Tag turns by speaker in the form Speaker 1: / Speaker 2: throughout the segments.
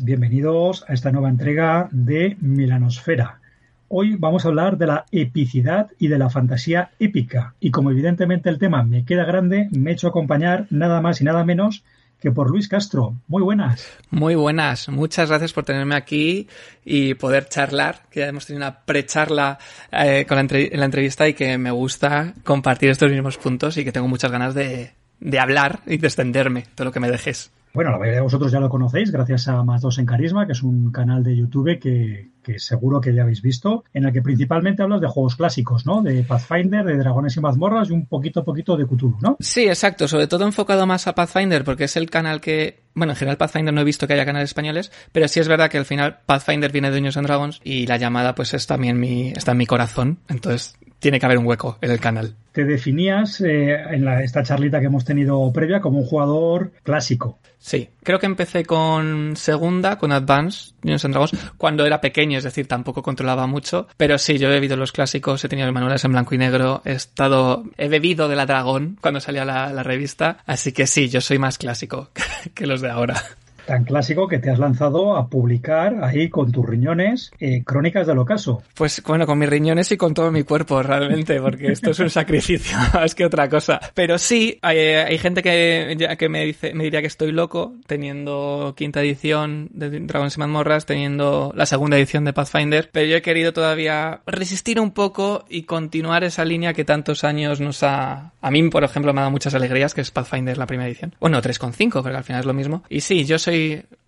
Speaker 1: Bienvenidos a esta nueva entrega de Milanosfera. Hoy vamos a hablar de la epicidad y de la fantasía épica. Y como evidentemente el tema me queda grande, me he hecho acompañar nada más y nada menos que por Luis Castro. Muy buenas.
Speaker 2: Muy buenas. Muchas gracias por tenerme aquí y poder charlar, que ya hemos tenido una precharla eh, con la entrevista y que me gusta compartir estos mismos puntos y que tengo muchas ganas de, de hablar y de extenderme todo lo que me dejes.
Speaker 1: Bueno, la mayoría de vosotros ya lo conocéis gracias a Más Dos en Carisma, que es un canal de YouTube que, que seguro que ya habéis visto, en el que principalmente hablas de juegos clásicos, ¿no? De Pathfinder, de Dragones y Mazmorras y un poquito, poquito de Cthulhu, ¿no?
Speaker 2: Sí, exacto. Sobre todo enfocado más a Pathfinder, porque es el canal que, bueno, en general Pathfinder no he visto que haya canales españoles, pero sí es verdad que al final Pathfinder viene de Dungeons and Dragons y la llamada pues es también mi, está en mi corazón. Entonces tiene que haber un hueco en el canal.
Speaker 1: Te definías eh, en la, esta charlita que hemos tenido previa como un jugador clásico.
Speaker 2: Sí, creo que empecé con segunda, con Advance, Dungeons and Dragons, cuando era pequeño, es decir, tampoco controlaba mucho. Pero sí, yo he bebido los clásicos, he tenido los manuales en blanco y negro, he estado, he bebido de la Dragón cuando salía la, la revista, así que sí, yo soy más clásico que los de ahora
Speaker 1: tan clásico que te has lanzado a publicar ahí con tus riñones eh, Crónicas del Ocaso.
Speaker 2: Pues bueno, con mis riñones y con todo mi cuerpo realmente, porque esto es un sacrificio más que otra cosa. Pero sí, hay, hay gente que, que me dice, me diría que estoy loco teniendo quinta edición de Dragons y Mazmorras, teniendo la segunda edición de Pathfinder, pero yo he querido todavía resistir un poco y continuar esa línea que tantos años nos ha, a mí por ejemplo me ha dado muchas alegrías, que es Pathfinder la primera edición. Bueno, 3,5, porque al final es lo mismo. Y sí, yo soy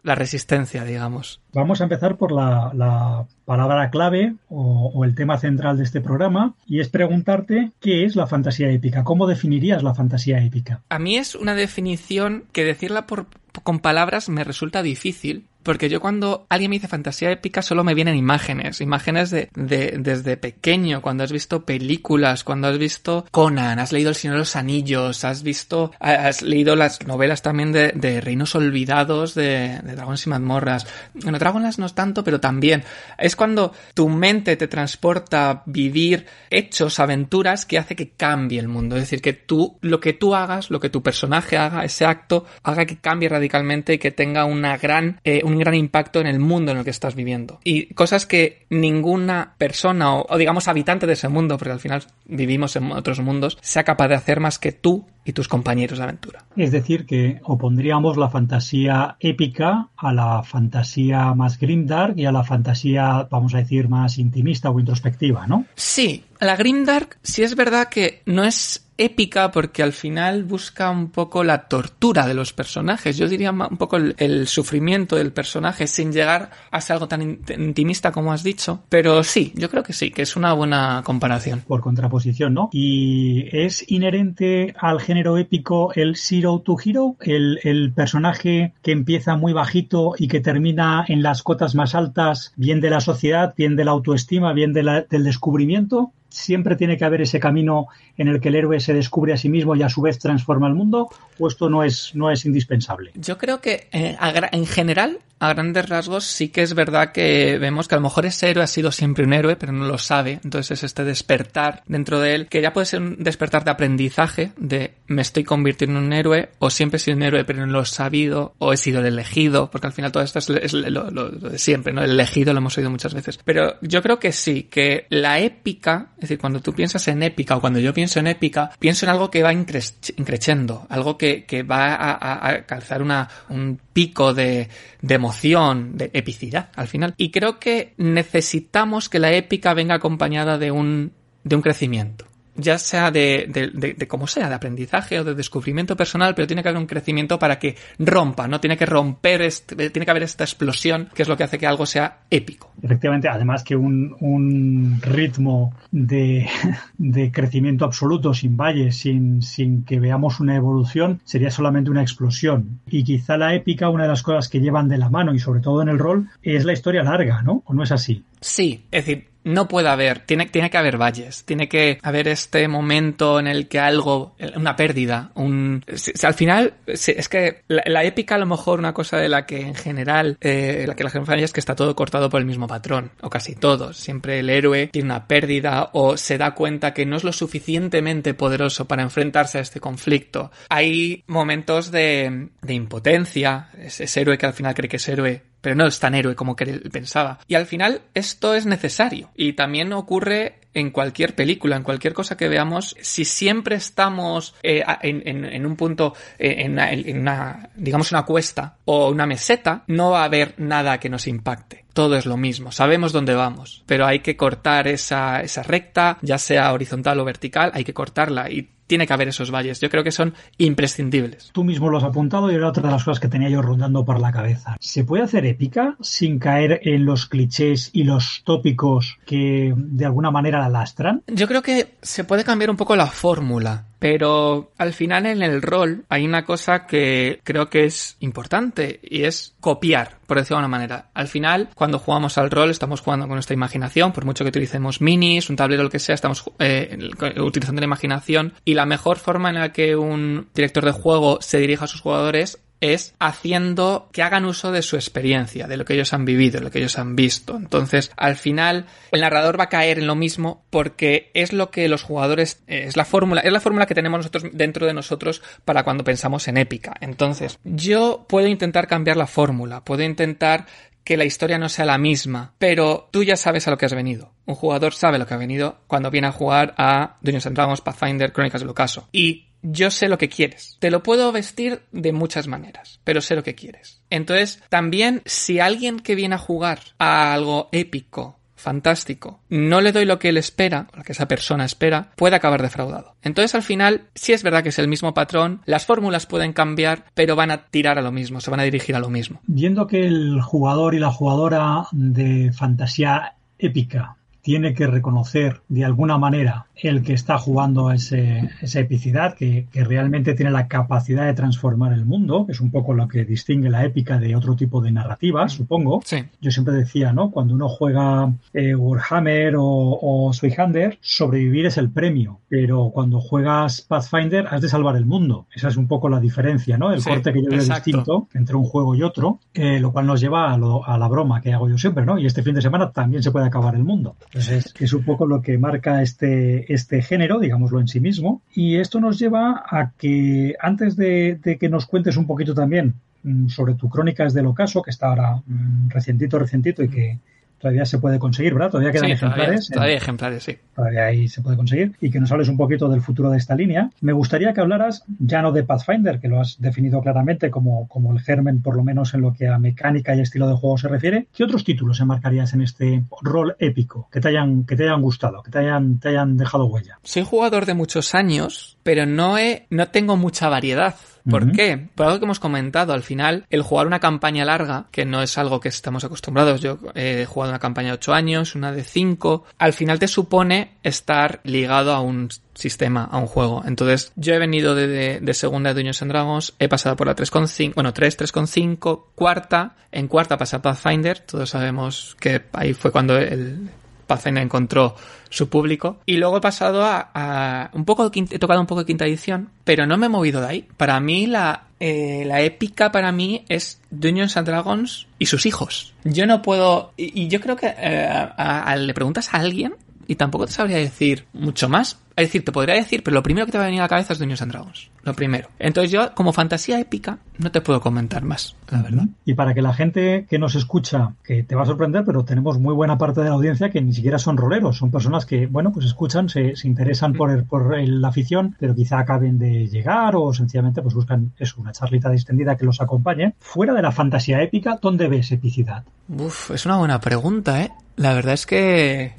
Speaker 2: la resistencia, digamos.
Speaker 1: Vamos a empezar por la, la palabra clave o, o, el tema central de este programa y es preguntarte qué es la fantasía épica, cómo definirías la fantasía épica.
Speaker 2: A mí es una definición que decirla por, con palabras me resulta difícil porque yo cuando alguien me dice fantasía épica solo me vienen imágenes, imágenes de, de, desde pequeño, cuando has visto películas, cuando has visto Conan, has leído El Señor de los Anillos, has visto, has leído las novelas también de, de Reinos Olvidados, de, de Dragones y Mazmorras. Bueno, Dragonas no es tanto, pero también es cuando tu mente te transporta a vivir hechos, aventuras que hace que cambie el mundo. Es decir, que tú, lo que tú hagas, lo que tu personaje haga, ese acto, haga que cambie radicalmente y que tenga una gran, eh, gran impacto en el mundo en el que estás viviendo. Y cosas que ninguna persona o, o, digamos habitante de ese mundo, porque al final vivimos en otros mundos, sea capaz de hacer más que tú y tus compañeros de aventura.
Speaker 1: Es decir, que opondríamos la fantasía épica a la fantasía más grimdark y a la fantasía, vamos a decir, más intimista o introspectiva, ¿no?
Speaker 2: Sí, la grimdark sí es verdad que no es épica porque al final busca un poco la tortura de los personajes. Yo diría un poco el, sufrimiento del personaje sin llegar a ser algo tan intimista como has dicho. Pero sí, yo creo que sí, que es una buena comparación.
Speaker 1: Por contraposición, ¿no? Y es inherente al género épico el Zero to Hero, el, personaje que empieza muy bajito y que termina en las cotas más altas, bien de la sociedad, bien de la autoestima, bien del descubrimiento siempre tiene que haber ese camino en el que el héroe se descubre a sí mismo y a su vez transforma el mundo o esto no es no es indispensable
Speaker 2: yo creo que eh, en general a grandes rasgos sí que es verdad que vemos que a lo mejor ese héroe ha sido siempre un héroe pero no lo sabe. Entonces es este despertar dentro de él que ya puede ser un despertar de aprendizaje de me estoy convirtiendo en un héroe o siempre he sido un héroe pero no lo he sabido o he sido el elegido porque al final todo esto es, lo, de siempre no el elegido lo hemos oído muchas veces. Pero yo creo que sí que la épica es decir, cuando tú piensas en épica o cuando yo pienso en épica, pienso en algo que va increciendo, algo que, que va a, a, a calzar una, un pico de, de, emoción, de epicidad al final. Y creo que necesitamos que la épica venga acompañada de un, de un crecimiento. Ya sea de, de, de, como sea, de aprendizaje o de descubrimiento personal, pero tiene que haber un crecimiento para que rompa, no tiene que romper, este, tiene que haber esta explosión que es lo que hace que algo sea épico.
Speaker 1: Efectivamente, además que un, un ritmo de, de, crecimiento absoluto, sin valles, sin, sin que veamos una evolución, sería solamente una explosión. Y quizá la épica, una de las cosas que llevan de la mano, y sobre todo en el rol, es la historia larga, ¿no? ¿O no es así?
Speaker 2: Sí, es decir, no puede haber, tiene, tiene que haber valles, tiene que haber este momento en el que algo, una pérdida, un... al final, es que la, épica a lo mejor una cosa de la que en general, eh, la que la gente falla es que está todo cortado por el mismo patrón, o casi todos. Siempre el héroe tiene una pérdida o se da cuenta que no es lo suficientemente poderoso para enfrentarse a este conflicto. Hay momentos de, de impotencia, ese héroe que al final cree que es héroe pero no es tan héroe como que él pensaba. Y al final esto es necesario. Y también ocurre en cualquier película, en cualquier cosa que veamos, si siempre estamos eh, en, un punto, eh, en, una, digamos, una cuesta o una meseta, no va a haber nada que nos impacte. Todo es lo mismo, sabemos dónde vamos, pero hay que cortar esa, esa recta, ya sea horizontal o vertical, hay que cortarla y tiene que haber esos valles. Yo creo que son imprescindibles.
Speaker 1: Tú mismo lo has apuntado y era otra de las cosas que tenía yo rondando por la cabeza. ¿Se puede hacer épica sin caer en los clichés y los tópicos que de alguna manera la lastran?
Speaker 2: Yo creo que se puede cambiar un poco la fórmula. Pero al final en el rol hay una cosa que creo que es importante y es copiar, por decirlo de una manera. Al final, cuando jugamos al rol, estamos jugando con nuestra imaginación, por mucho que utilicemos minis, un tablero, lo que sea, estamos eh, utilizando la imaginación y la mejor forma en la que un director de juego se dirija a sus jugadores es haciendo que hagan uso de su experiencia, de lo que ellos han vivido, de lo que ellos han visto. Entonces, al final, el narrador va a caer en lo mismo porque es lo que los jugadores, eh, es la fórmula, es la fórmula que tenemos nosotros dentro de nosotros para cuando pensamos en épica. Entonces, yo puedo intentar cambiar la fórmula, puedo intentar que la historia no sea la misma, pero tú ya sabes a lo que has venido. Un jugador sabe lo que ha venido cuando viene a jugar a Dungeons and Dragons, Pathfinder, Crónicas del Ocaso. Y yo sé lo que quieres. Te lo puedo vestir de muchas maneras, pero sé lo que quieres. Entonces, también si alguien que viene a jugar a algo épico, fantástico, no le doy lo que él espera, lo que esa persona espera, puede acabar defraudado. Entonces, al final, sí es verdad que es el mismo patrón, las fórmulas pueden cambiar, pero van a tirar a lo mismo, se van a dirigir a lo mismo.
Speaker 1: Viendo que el jugador y la jugadora de fantasía épica tiene que reconocer de alguna manera el que está jugando ese, esa epicidad, que, que, realmente tiene la capacidad de transformar el mundo, que es un poco lo que distingue la épica de otro tipo de narrativas, mm. supongo.
Speaker 2: Sí.
Speaker 1: Yo siempre decía, ¿no? Cuando uno juega eh, Warhammer o, o Swayhander, sobrevivir es el premio, pero cuando juegas Pathfinder has de salvar el mundo. Esa es un poco la diferencia, ¿no? El
Speaker 2: Sí,
Speaker 1: corte que yo veo distinto entre un juego y otro, eh, lo cual nos lleva a, lo- a la broma que hago yo siempre, ¿no? Y este fin de semana también se puede acabar el mundo. Entonces, es un poco lo que marca este, este género, digámoslo en sí mismo. Y esto nos lleva a que antes de, de que nos cuentes un poquito también mm, sobre tu Crónicas del Ocaso, que está ahora mm, recientito, recientito y que todavía se puede conseguir, ¿verdad? Todavía quedan
Speaker 2: Sí, todavía,
Speaker 1: ejemplares.
Speaker 2: todavía hay ejemplares, sí.
Speaker 1: todavía ahí se puede conseguir, y que nos hables un poquito del futuro de esta línea. Me gustaría que hablaras ya no de Pathfinder, que lo has definido claramente como, como el germen, por lo menos en lo que a mecánica y estilo de juego se refiere. ¿Qué otros títulos enmarcarías en este rol épico que te hayan, que te hayan gustado, que te hayan, te hayan dejado huella?
Speaker 2: Soy jugador de muchos años, pero no he, no tengo mucha variedad. ¿Por qué? Por algo que hemos comentado, al final, el jugar una campaña larga, que no es algo que estamos acostumbrados, yo he jugado una campaña de 8 años, una de 5, al final te supone estar ligado a un sistema, a un juego. Entonces, yo he venido de, de, de segunda de Dungeons and Dragons, he pasado por la 3.5, bueno, 3, 3.5, cuarta, en cuarta pasé a Pathfinder, todos sabemos que ahí fue cuando el Pathfinder encontró su público. Y luego he pasado a, un poco, he tocado un poco de quinta edición, pero no me he movido de ahí. Para mí la, eh, la épica para mí es Dungeons and Dragons y sus hijos. Yo no puedo, y, yo creo que eh, a- le preguntas a alguien y tampoco te sabría decir mucho más. Es decir, te podría decir, pero lo primero que te va a venir a la cabeza es Dungeons and Dragons. Lo primero. Entonces yo, como fantasía épica, no te puedo comentar más, la verdad.
Speaker 1: Y para que la gente que nos escucha, que te va a sorprender, pero tenemos muy buena parte de la audiencia que ni siquiera son roleros, son personas que, bueno, pues escuchan, se, se interesan por, el- por el- la afición, pero quizá acaben de llegar o sencillamente pues buscan eso, una charlita distendida que los acompañe. Fuera de la fantasía épica, ¿dónde ves epicidad?
Speaker 2: Uf, es una buena pregunta, ¿eh? La verdad es que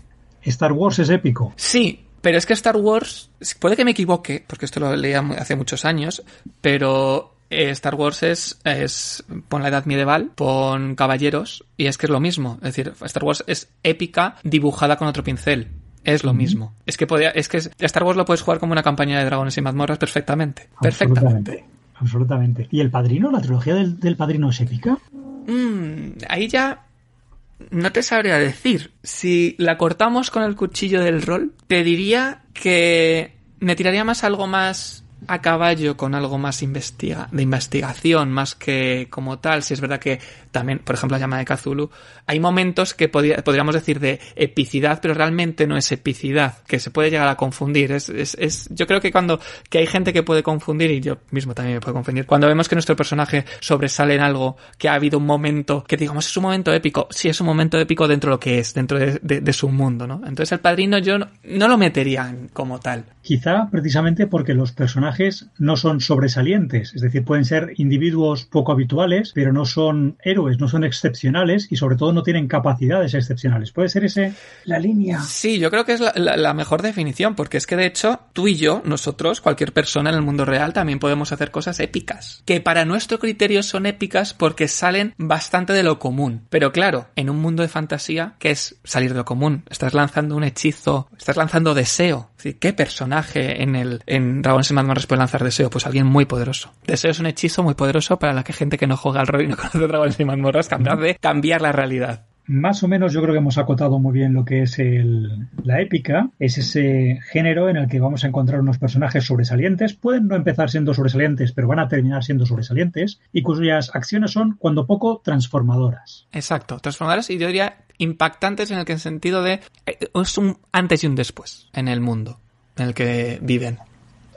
Speaker 1: Star Wars es épico.
Speaker 2: Sí, Pero es que Star Wars, puede que me equivoque, porque esto lo leía hace muchos años, pero eh, Star Wars es, es, pon la edad medieval, pon caballeros, y es que es lo mismo. Es decir, Star Wars es épica dibujada con otro pincel. Es lo mismo. Es que podía, es que Star Wars lo puedes jugar como una campaña de dragones y mazmorras perfectamente. Perfectamente.
Speaker 1: Absolutamente. ¿Y el padrino? ¿La trilogía del, del padrino es épica?
Speaker 2: Mm, ahí ya no te sabría decir. Si la cortamos con el cuchillo del rol, te diría que me tiraría más algo más a caballo con algo más de investigación más que como tal. Si es verdad que también, por ejemplo, la llama de Cthulhu, hay momentos que podríamos decir de epicidad, pero realmente no es epicidad, que se puede llegar a confundir. Es, es, es, yo creo que cuando que hay gente que puede confundir, y yo mismo también me puedo confundir, cuando vemos que nuestro personaje sobresale en algo, que ha habido un momento que digamos es un momento épico, sí es un momento épico dentro de lo que es, dentro de, su mundo, ¿no? Entonces el padrino yo no lo metería como tal.
Speaker 1: Quizá precisamente porque los personajes no son sobresalientes, es decir, pueden ser individuos poco habituales, pero no son héroes, no son excepcionales y sobre todo no tienen capacidades excepcionales. ¿Puede ser ese la línea?
Speaker 2: Sí, yo creo que es la, mejor definición, porque es que de hecho tú y yo, nosotros, cualquier persona en el mundo real, también podemos hacer cosas épicas, que para nuestro criterio son épicas porque salen bastante de lo común. Pero claro, en un mundo de fantasía, ¿qué es salir de lo común? Estás lanzando un hechizo, estás lanzando deseo. ¿Qué personaje en el en Dragon's Mazmorras puede lanzar deseo? Pues alguien muy poderoso. Deseo es un hechizo muy poderoso para la que gente que no juega al rol y no conoce Dragon's Mazmorras, capaz de cambiar la realidad.
Speaker 1: Más o menos yo creo que hemos acotado muy bien lo que es el, la épica. Es ese género en el que vamos a encontrar unos personajes sobresalientes. Pueden no empezar siendo sobresalientes, pero van a terminar siendo sobresalientes. Y cuyas acciones son, cuando poco, transformadoras.
Speaker 2: Exacto, transformadoras y yo diría impactantes en el sentido de eh, es un antes y un después en el mundo en el que viven.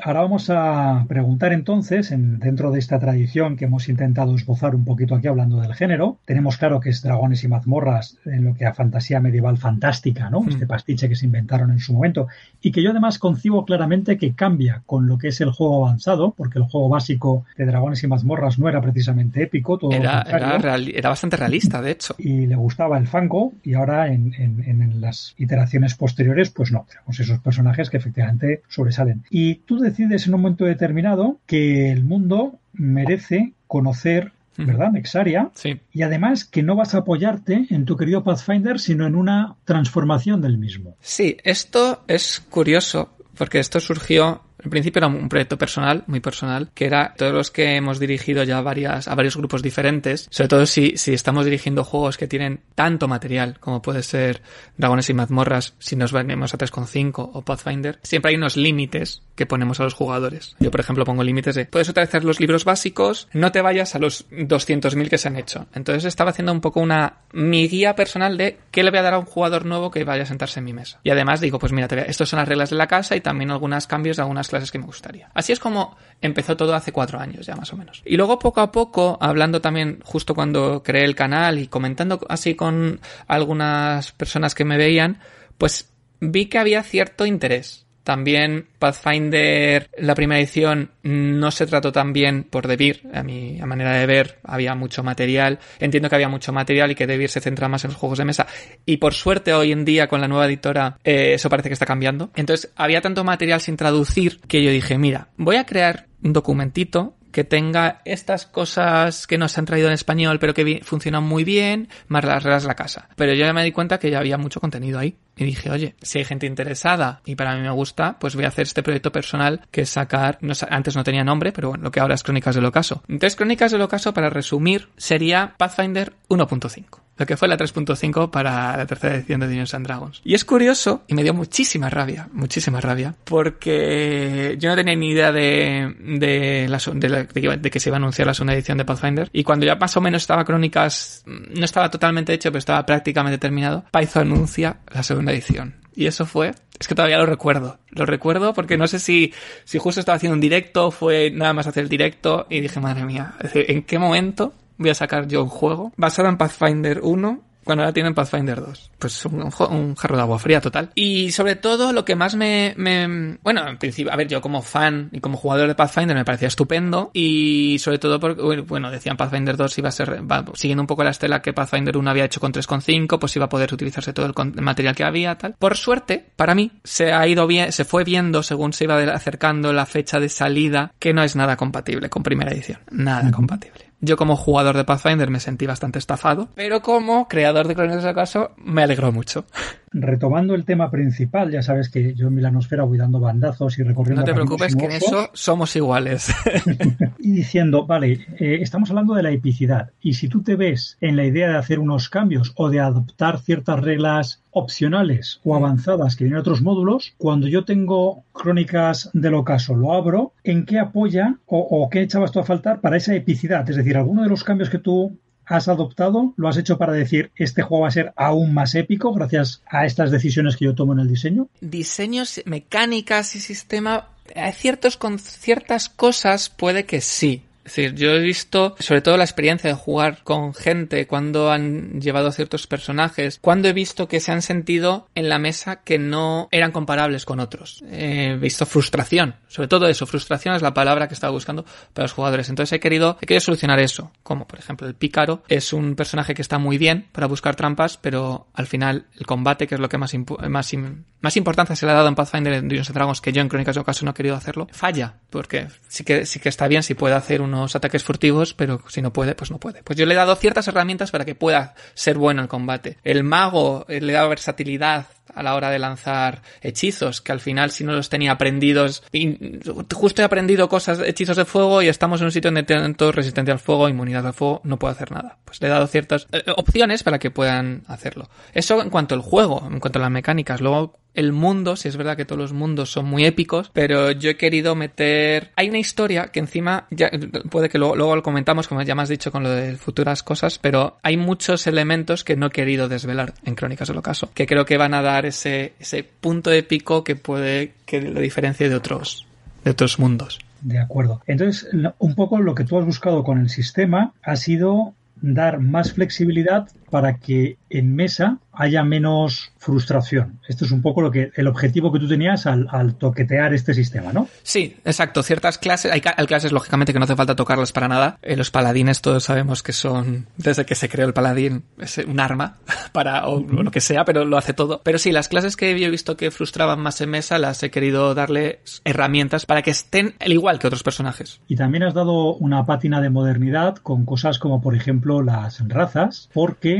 Speaker 1: Ahora vamos a preguntar entonces, en, dentro de esta tradición que hemos intentado esbozar un poquito aquí hablando del género, tenemos claro que es dragones y mazmorras en lo que a fantasía medieval fantástica, ¿no? Mm. Este pastiche que se inventaron en su momento y que yo además concibo claramente que cambia con lo que es el juego avanzado, porque el juego básico de dragones y mazmorras no era precisamente épico, todo
Speaker 2: era, era, bastante realista, de hecho.
Speaker 1: Y le gustaba el fango y ahora en, en, las iteraciones posteriores, pues no, tenemos esos personajes que efectivamente sobresalen. Y tú decides en un momento determinado que el mundo merece conocer ¿verdad? Nexaria.
Speaker 2: Sí.
Speaker 1: Y además que no vas a apoyarte en tu querido Pathfinder, sino en una transformación del mismo.
Speaker 2: Sí, esto es curioso, porque esto surgió al principio era un proyecto personal, muy personal, que era todos los que hemos dirigido ya varias, a varios grupos diferentes, sobre todo si, si estamos dirigiendo juegos que tienen tanto material como puede ser Dragones y Mazmorras, si nos venimos a 3.5 o Pathfinder, siempre hay unos límites que ponemos a los jugadores. Yo, por ejemplo, pongo límites de, puedes utilizar los libros básicos, no te vayas a los 200.000 que se han hecho. Entonces estaba haciendo un poco una, mi guía personal de qué le voy a dar a un jugador nuevo que vaya a sentarse en mi mesa. Y además digo, pues mira, te estas son las reglas de la casa y también algunos cambios de algunas clases que me gustaría. Así es como empezó todo hace cuatro años ya más o menos. Y luego poco a poco, hablando también justo cuando creé el canal y comentando así con algunas personas que me veían, pues vi que había cierto interés. También Pathfinder, la primera edición, no se trató tan bien por Debir. A mi manera de ver, había mucho material. Entiendo que había mucho material y que Debir se centra más en los juegos de mesa. Y por suerte, hoy en día, con la nueva editora, eh, eso parece que está cambiando. Entonces, había tanto material sin traducir que yo dije, mira, voy a crear un documentito que tenga estas cosas que nos han traído en español pero que funcionan muy bien, más las reglas de la casa. Pero yo ya me di cuenta que ya había mucho contenido ahí. Y dije, oye, si hay gente interesada y para mí me gusta, pues voy a hacer este proyecto personal que es sacar, antes no tenía nombre, pero bueno, lo que ahora es Crónicas del Ocaso. Entonces, Crónicas del Ocaso, para resumir, sería Pathfinder 1.5 lo que fue la 3.5 para la tercera edición de Dungeons and Dragons. Y es curioso, y me dio muchísima rabia, muchísima rabia, porque yo no tenía ni idea de, de, la, de, que se iba a anunciar la segunda edición de Pathfinder, y cuando ya más o menos estaba Crónicas, no estaba totalmente hecho, pero estaba prácticamente terminado, Python anuncia la segunda edición. Y eso fue, es que todavía lo recuerdo. Lo recuerdo porque no sé si, si justo estaba haciendo un directo, fue nada más hacer el directo y dije, madre mía, ¿en qué momento voy a sacar yo un juego basado en Pathfinder 1 cuando ahora tienen Pathfinder 2. Pues un, un, jarro de agua fría total. Y sobre todo lo que más me, me, Bueno, en principio, a ver, yo como fan y como jugador de Pathfinder me parecía estupendo. Y sobre todo porque, bueno, decían Pathfinder 2 iba a ser... siguiendo un poco la estela que Pathfinder 1 había hecho con 3.5, pues iba a poder utilizarse todo el material que había, tal. Por suerte, para mí, se ha ido bien, se fue viendo según se iba acercando la fecha de salida que no es nada compatible con primera edición. Nada compatible. Yo como jugador de Pathfinder me sentí bastante estafado, pero como creador de Crónicas del Caso me alegró mucho.
Speaker 1: Retomando el tema principal, ya sabes que yo en Milanosfera voy dando bandazos y recorriendo...
Speaker 2: No te preocupes que en eso somos iguales.
Speaker 1: y diciendo, vale, eh, estamos hablando de la epicidad y si tú te ves en la idea de hacer unos cambios o de adoptar ciertas reglas opcionales o avanzadas que vienen otros módulos, cuando yo tengo Crónicas del Ocaso, lo abro, ¿en qué apoya o, o qué echabas tú a faltar para esa epicidad? Es decir, alguno de los cambios que tú has adoptado lo has hecho para decir este juego va a ser aún más épico gracias a estas decisiones que yo tomo en el diseño?
Speaker 2: Diseños, mecánicas y sistema, hay ciertos con ciertas cosas puede que sí. Es decir, yo he visto sobre todo la experiencia de jugar con gente cuando han llevado ciertos personajes, cuando he visto que se han sentido en la mesa que no eran comparables con otros. He visto frustración, sobre todo eso, frustración es la palabra que estaba buscando para los jugadores. Entonces he querido, he querido solucionar eso, como por ejemplo el pícaro es un personaje que está muy bien para buscar trampas, pero al final el combate, que es lo que más, más, más importancia se le ha dado en Pathfinder en Dungeons Dragons, que yo en Crónicas de Ocaso no he querido hacerlo, falla, porque sí que, sí que está bien si puede hacer ataques furtivos, pero si no puede, pues no puede. Pues yo le he dado ciertas herramientas para que pueda ser bueno el combate. El mago eh, le da versatilidad a la hora de lanzar hechizos, que al final si no los tenía aprendidos, justo he aprendido cosas, hechizos de fuego y estamos en un sitio donde todo resistencia al fuego, inmunidad al fuego, no puedo hacer nada. Pues le he dado ciertas eh, opciones para que puedan hacerlo. Eso en cuanto al juego, en cuanto a las mecánicas. Luego el mundo, si es verdad que todos los mundos son muy épicos, pero yo he querido meter... Hay una historia que encima, puede que luego, lo comentamos, como ya me has dicho con lo de futuras cosas, pero hay muchos elementos que no he querido desvelar en Crónicas del Ocaso, que creo que van a dar ese, ese punto épico que puede que lo diferencie de otros, de otros mundos.
Speaker 1: De acuerdo. Entonces, un poco lo que tú has buscado con el sistema ha sido dar más flexibilidad para que en mesa haya menos frustración. Esto es un poco lo que el objetivo que tú tenías al, toquetear este sistema, ¿no?
Speaker 2: Sí, exacto. Ciertas clases, hay, clases lógicamente que no hace falta tocarlas para nada. Eh, los paladines todos sabemos que son, desde que se creó el paladín, es un arma para o, lo que sea, pero lo hace todo. Pero sí, las clases que yo he visto que frustraban más en mesa las he querido darle herramientas para que estén al igual que otros personajes.
Speaker 1: Y también has dado una pátina de modernidad con cosas como por ejemplo las razas, porque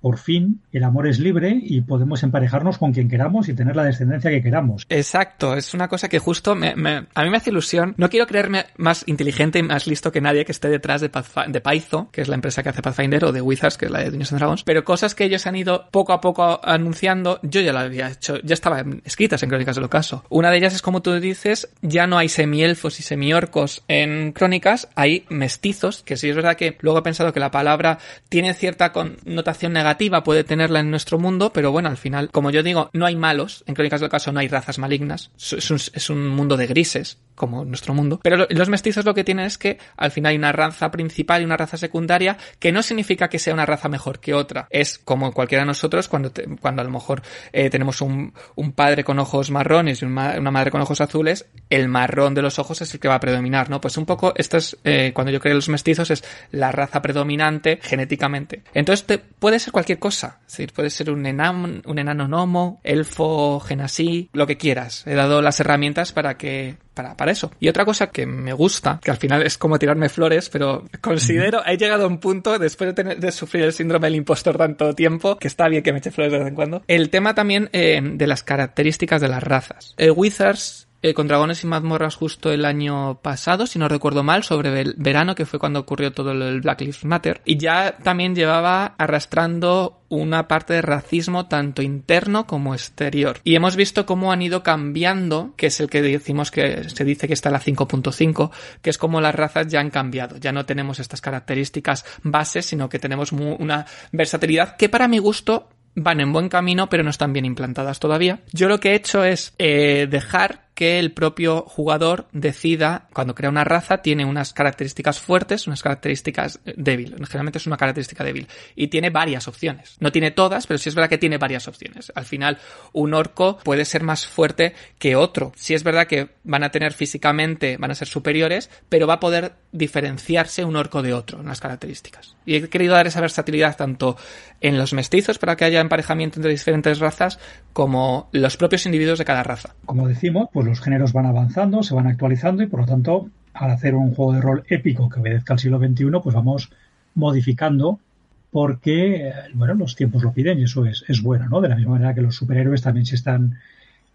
Speaker 1: por fin el amor es libre y podemos emparejarnos con quien queramos y tener la descendencia que queramos.
Speaker 2: Exacto, es una cosa que justo me, a mí me hace ilusión. No quiero creerme más inteligente y más listo que nadie que esté detrás de, Python, que es la empresa que hace Pathfinder, o de Wizards, que es la de Dungeons Dragons, pero cosas que ellos han ido poco a poco anunciando, yo ya lo había hecho, ya estaban escritas en Crónicas del Ocaso. Una de ellas es como tú dices, ya no hay semielfos y semiorcos en Crónicas, hay mestizos, que sí es verdad que luego he pensado que la palabra tiene cierta connotación negativa, puede tenerla en nuestro mundo, pero bueno, al final, como yo digo, no hay malos, en Crónicas del Caso no hay razas malignas, es un, mundo de grises, como nuestro mundo. Pero los mestizos lo que tienen es que al final hay una raza principal y una raza secundaria que no significa que sea una raza mejor que otra. Es como cualquiera de nosotros cuando, cuando a lo mejor eh, tenemos un, padre con ojos marrones y una madre con ojos azules, el marrón de los ojos es el que va a predominar, ¿no? Pues un poco, esto es, eh, cuando yo creo los mestizos, es la raza predominante genéticamente. Entonces te, puede ser cualquier cosa. Es decir, puede ser un enano, un enano gnomo, elfo, genasí, lo que quieras. He dado las herramientas para que para, eso. Y otra cosa que me gusta, que al final es como tirarme flores, pero considero, he llegado a un punto, después de, tener, de sufrir el síndrome del impostor tanto tiempo, que está bien que me eche flores de vez en cuando, el tema también eh, de las características de las razas. Eh, Wizards eh, con Dragones y Mazmorras justo el año pasado, si no recuerdo mal, sobre el verano, que fue cuando ocurrió todo el Black Lives Matter. Y ya también llevaba arrastrando una parte de racismo tanto interno como exterior. Y hemos visto cómo han ido cambiando, que es el que decimos que se dice que está la 5.5, que es como las razas ya han cambiado. Ya no tenemos estas características bases, sino que tenemos una versatilidad que para mi gusto van en buen camino, pero no están bien implantadas todavía. Yo lo que he hecho es eh, dejar que el propio jugador decida, cuando crea una raza, tiene unas características fuertes, unas características débiles. Generalmente es una característica débil. Y tiene varias opciones. No tiene todas, pero sí es verdad que tiene varias opciones. Al final, un orco puede ser más fuerte que otro. Sí es verdad que van a tener físicamente, van a ser superiores, pero va a poder diferenciarse un orco de otro en las características. Y he querido dar esa versatilidad tanto en los mestizos para que haya emparejamiento entre diferentes razas, como los propios individuos de cada raza.
Speaker 1: Como decimos, pues los géneros van avanzando, se van actualizando y por lo tanto, al hacer un juego de rol épico que obedezca al siglo XXI, pues vamos modificando porque, bueno, los tiempos lo piden y eso es, es bueno, ¿no? De la misma manera que los superhéroes también se están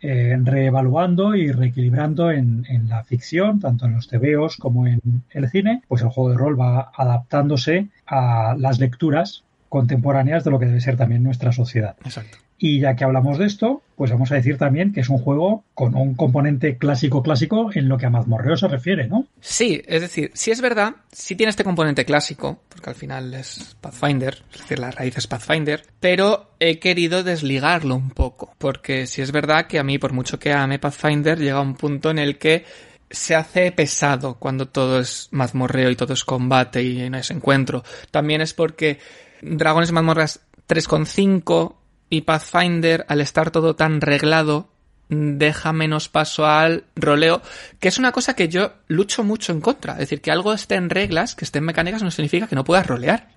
Speaker 1: eh, reevaluando y reequilibrando en, en, la ficción, tanto en los TVOs como en el cine, pues el juego de rol va adaptándose a las lecturas contemporáneas de lo que debe ser también nuestra sociedad.
Speaker 2: Exacto.
Speaker 1: Y ya que hablamos de esto, pues vamos a decir también que es un juego con un componente clásico clásico en lo que a mazmorreo se refiere, ¿no?
Speaker 2: Sí, es decir, si es verdad, si tiene este componente clásico, porque al final es Pathfinder, es decir, la raíz es Pathfinder, pero he querido desligarlo un poco, porque si es verdad que a mí, por mucho que ame Pathfinder, llega un punto en el que se hace pesado cuando todo es mazmorreo y todo es combate y no es encuentro. También es porque Dragones Mazmorras 3.5 y Pathfinder, al estar todo tan reglado, deja menos paso al roleo, que es una cosa que yo lucho mucho en contra. Es decir, que algo esté en reglas, que esté en mecánicas, no significa que no puedas rolear.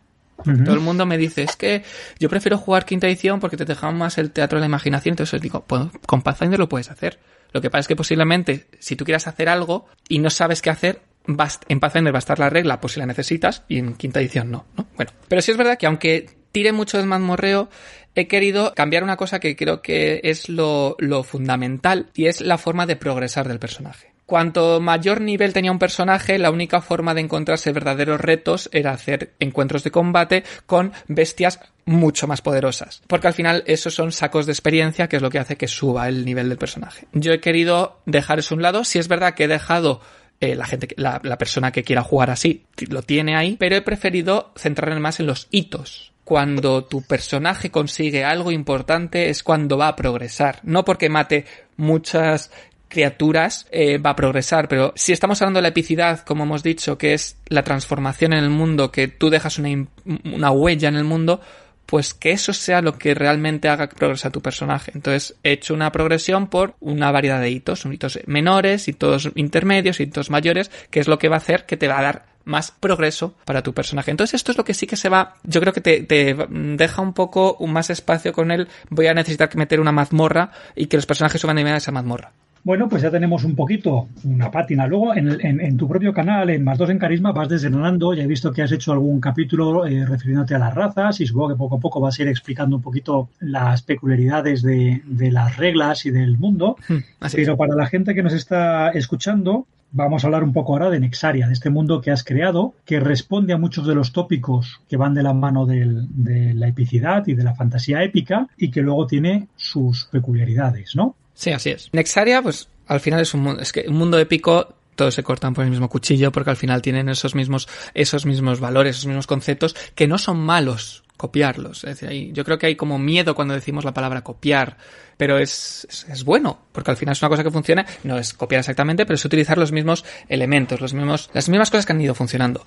Speaker 2: Todo el mundo me dice, es que yo prefiero jugar quinta edición porque te deja más el teatro de la imaginación. Entonces digo, pues, con Pathfinder lo puedes hacer. Lo que pasa es que posiblemente, si tú quieras hacer algo y no sabes qué hacer, en Pathfinder va a estar la regla por si la necesitas y en quinta edición no, ¿no? Bueno, pero sí es verdad que aunque tire mucho del mazmorreo, he querido cambiar una cosa que creo que es lo, fundamental y es la forma de progresar del personaje. Cuanto mayor nivel tenía un personaje, la única forma de encontrarse verdaderos retos era hacer encuentros de combate con bestias mucho más poderosas. Porque al final esos son sacos de experiencia, que es lo que hace que suba el nivel del personaje. Yo he querido dejar eso un lado. Si es verdad que he dejado eh, la gente, la persona que quiera jugar así, lo tiene ahí, pero he preferido centrarme más en los hitos cuando tu personaje consigue algo importante es cuando va a progresar. No porque mate muchas criaturas eh, va a progresar, pero si estamos hablando de la epicidad, como hemos dicho, que es la transformación en el mundo, que tú dejas una, una huella en el mundo, pues que eso sea lo que realmente haga que progrese tu personaje. Entonces he hecho una progresión por una variedad de hitos, hitos menores, hitos intermedios, hitos mayores, que es lo que va a hacer que te va a dar más progreso para tu personaje. Entonces esto es lo que sí que se va, yo creo que te, te deja un poco más espacio con él. Voy a necesitar que meter una mazmorra y que los personajes suban de esa mazmorra.
Speaker 1: Bueno, pues ya tenemos un poquito, una pátina. Luego, en, en, en, tu propio canal, en Más Dos en Carisma, vas desgranando. Ya he visto que has hecho algún capítulo eh, refiriéndote a las razas y supongo que poco a poco vas a ir explicando un poquito las peculiaridades de, de las reglas y del mundo.
Speaker 2: Hmm,
Speaker 1: Pero para la gente que nos está escuchando, vamos a hablar un poco ahora de Nexaria, de este mundo que has creado, que responde a muchos de los tópicos que van de la mano de la epicidad y de la fantasía épica y que luego tiene sus peculiaridades, ¿no?
Speaker 2: Sí, así es. Nexaria, pues al final es un mundo, es que un mundo épico todos se cortan por el mismo cuchillo porque al final tienen esos mismos, esos mismos valores, esos mismos conceptos que no son malos copiarlos. Es decir, yo creo que hay como miedo cuando decimos la palabra copiar, pero es, es, es, bueno, porque al final es una cosa que funciona, no es copiar exactamente, pero es utilizar los mismos elementos, los mismos, las mismas cosas que han ido funcionando.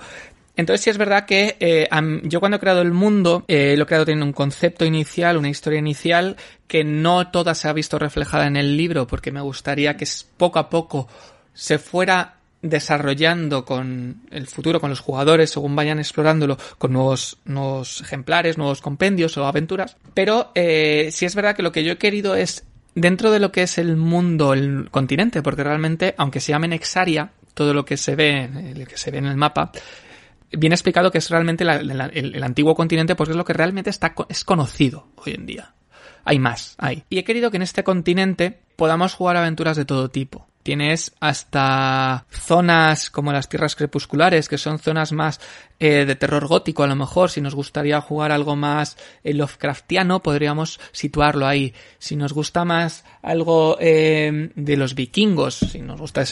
Speaker 2: Entonces sí es verdad que eh, yo cuando he creado el mundo eh, lo he creado teniendo un concepto inicial, una historia inicial que no toda se ha visto reflejada en el libro porque me gustaría que poco a poco se fuera desarrollando con el futuro, con los jugadores, según vayan explorándolo, con nuevos, nuevos ejemplares, nuevos compendios o aventuras. Pero eh, sí es verdad que lo que yo he querido es, dentro de lo que es el mundo, el continente, porque realmente, aunque se llame Nexaria, todo lo que se ve, lo que se ve en el mapa, viene explicado que es realmente el, el, antiguo continente porque es lo que realmente está, es conocido hoy en día. Hay más, hay. Y he querido que en este continente podamos jugar aventuras de todo tipo. Tienes hasta zonas como las tierras crepusculares, que son zonas más eh, de terror gótico, a lo mejor, si nos gustaría jugar algo más eh, Lovecraftiano, podríamos situarlo ahí. Si nos gusta más algo eh, de los vikingos, si nos gusta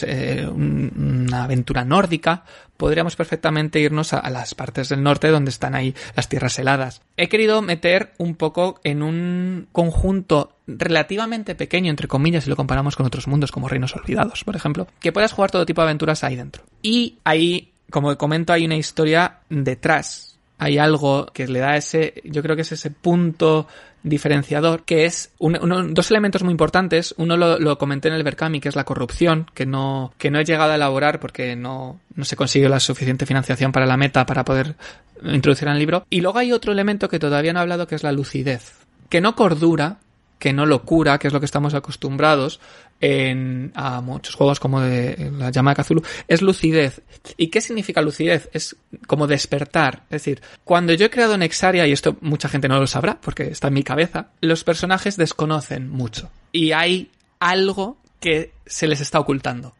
Speaker 2: una aventura nórdica, podríamos perfectamente irnos a, las partes del norte donde están ahí las tierras heladas. He querido meter un poco en un conjunto relativamente pequeño, entre comillas, si lo comparamos con otros mundos como Reinos Olvidados, por ejemplo, que puedas jugar todo tipo de aventuras ahí dentro. Y ahí, como comento, hay una historia detrás. Hay algo que le da ese, yo creo que es ese punto diferenciador, que es dos elementos muy importantes. Uno lo, comenté en el Berkami, que es la corrupción, que no, que no he llegado a elaborar porque no, no se consigue la suficiente financiación para la meta para poder introducir en el libro. Y luego hay otro elemento que todavía no he hablado, que es la lucidez. Que no cordura, que no locura, que es lo que estamos acostumbrados en a muchos juegos como de la llama de es lucidez. ¿Y qué significa lucidez? Es como despertar. Es decir, cuando yo he creado Nexaria, y esto mucha gente no lo sabrá porque está en mi cabeza, los personajes desconocen mucho. Y hay algo que se les está ocultando.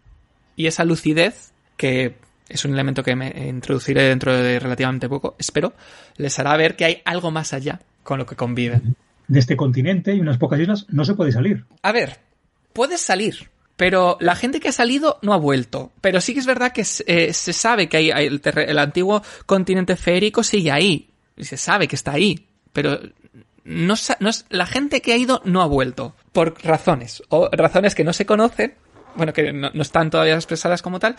Speaker 2: Y esa lucidez, que es un elemento que me introduciré dentro de relativamente poco, espero, les hará ver que hay algo más allá con lo que conviven
Speaker 1: de este continente y unas pocas islas, no se puede salir.
Speaker 2: A ver, puedes salir, pero la gente que ha salido no ha vuelto. Pero sí que es verdad que eh, se sabe que hay, el, antiguo continente férico sigue ahí. Y se sabe que está ahí. Pero no, no la gente que ha ido no ha vuelto. Por razones. O razones que no se conocen. Bueno, que no, no están todavía expresadas como tal.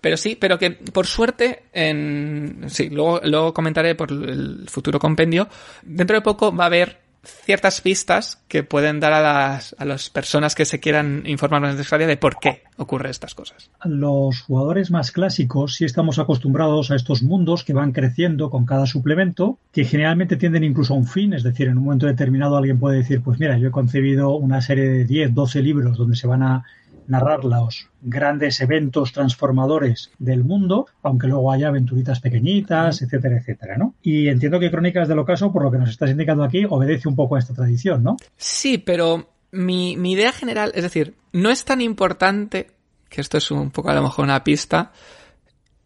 Speaker 2: Pero sí, pero que por suerte, en, sí, luego, luego comentaré por el futuro compendio. Dentro de poco va a haber ciertas pistas que pueden dar a las, a las personas que se quieran informar más necesaria de por qué ocurren estas cosas.
Speaker 1: Los jugadores más clásicos sí estamos acostumbrados a estos mundos que van creciendo con cada suplemento, que generalmente tienden incluso a un fin, es decir, en un momento determinado alguien puede decir, pues mira, yo he concebido una serie de 10, 12 libros donde se van a narrar los grandes eventos transformadores del mundo, aunque luego haya aventuritas pequeñitas, etcétera, etcétera, ¿no? Y entiendo que Crónicas del Ocaso, por lo que nos estás indicando aquí, obedece un poco a esta tradición, ¿no?
Speaker 2: Sí, pero mi, idea general, es decir, no es tan importante, que esto es un poco a lo mejor una pista,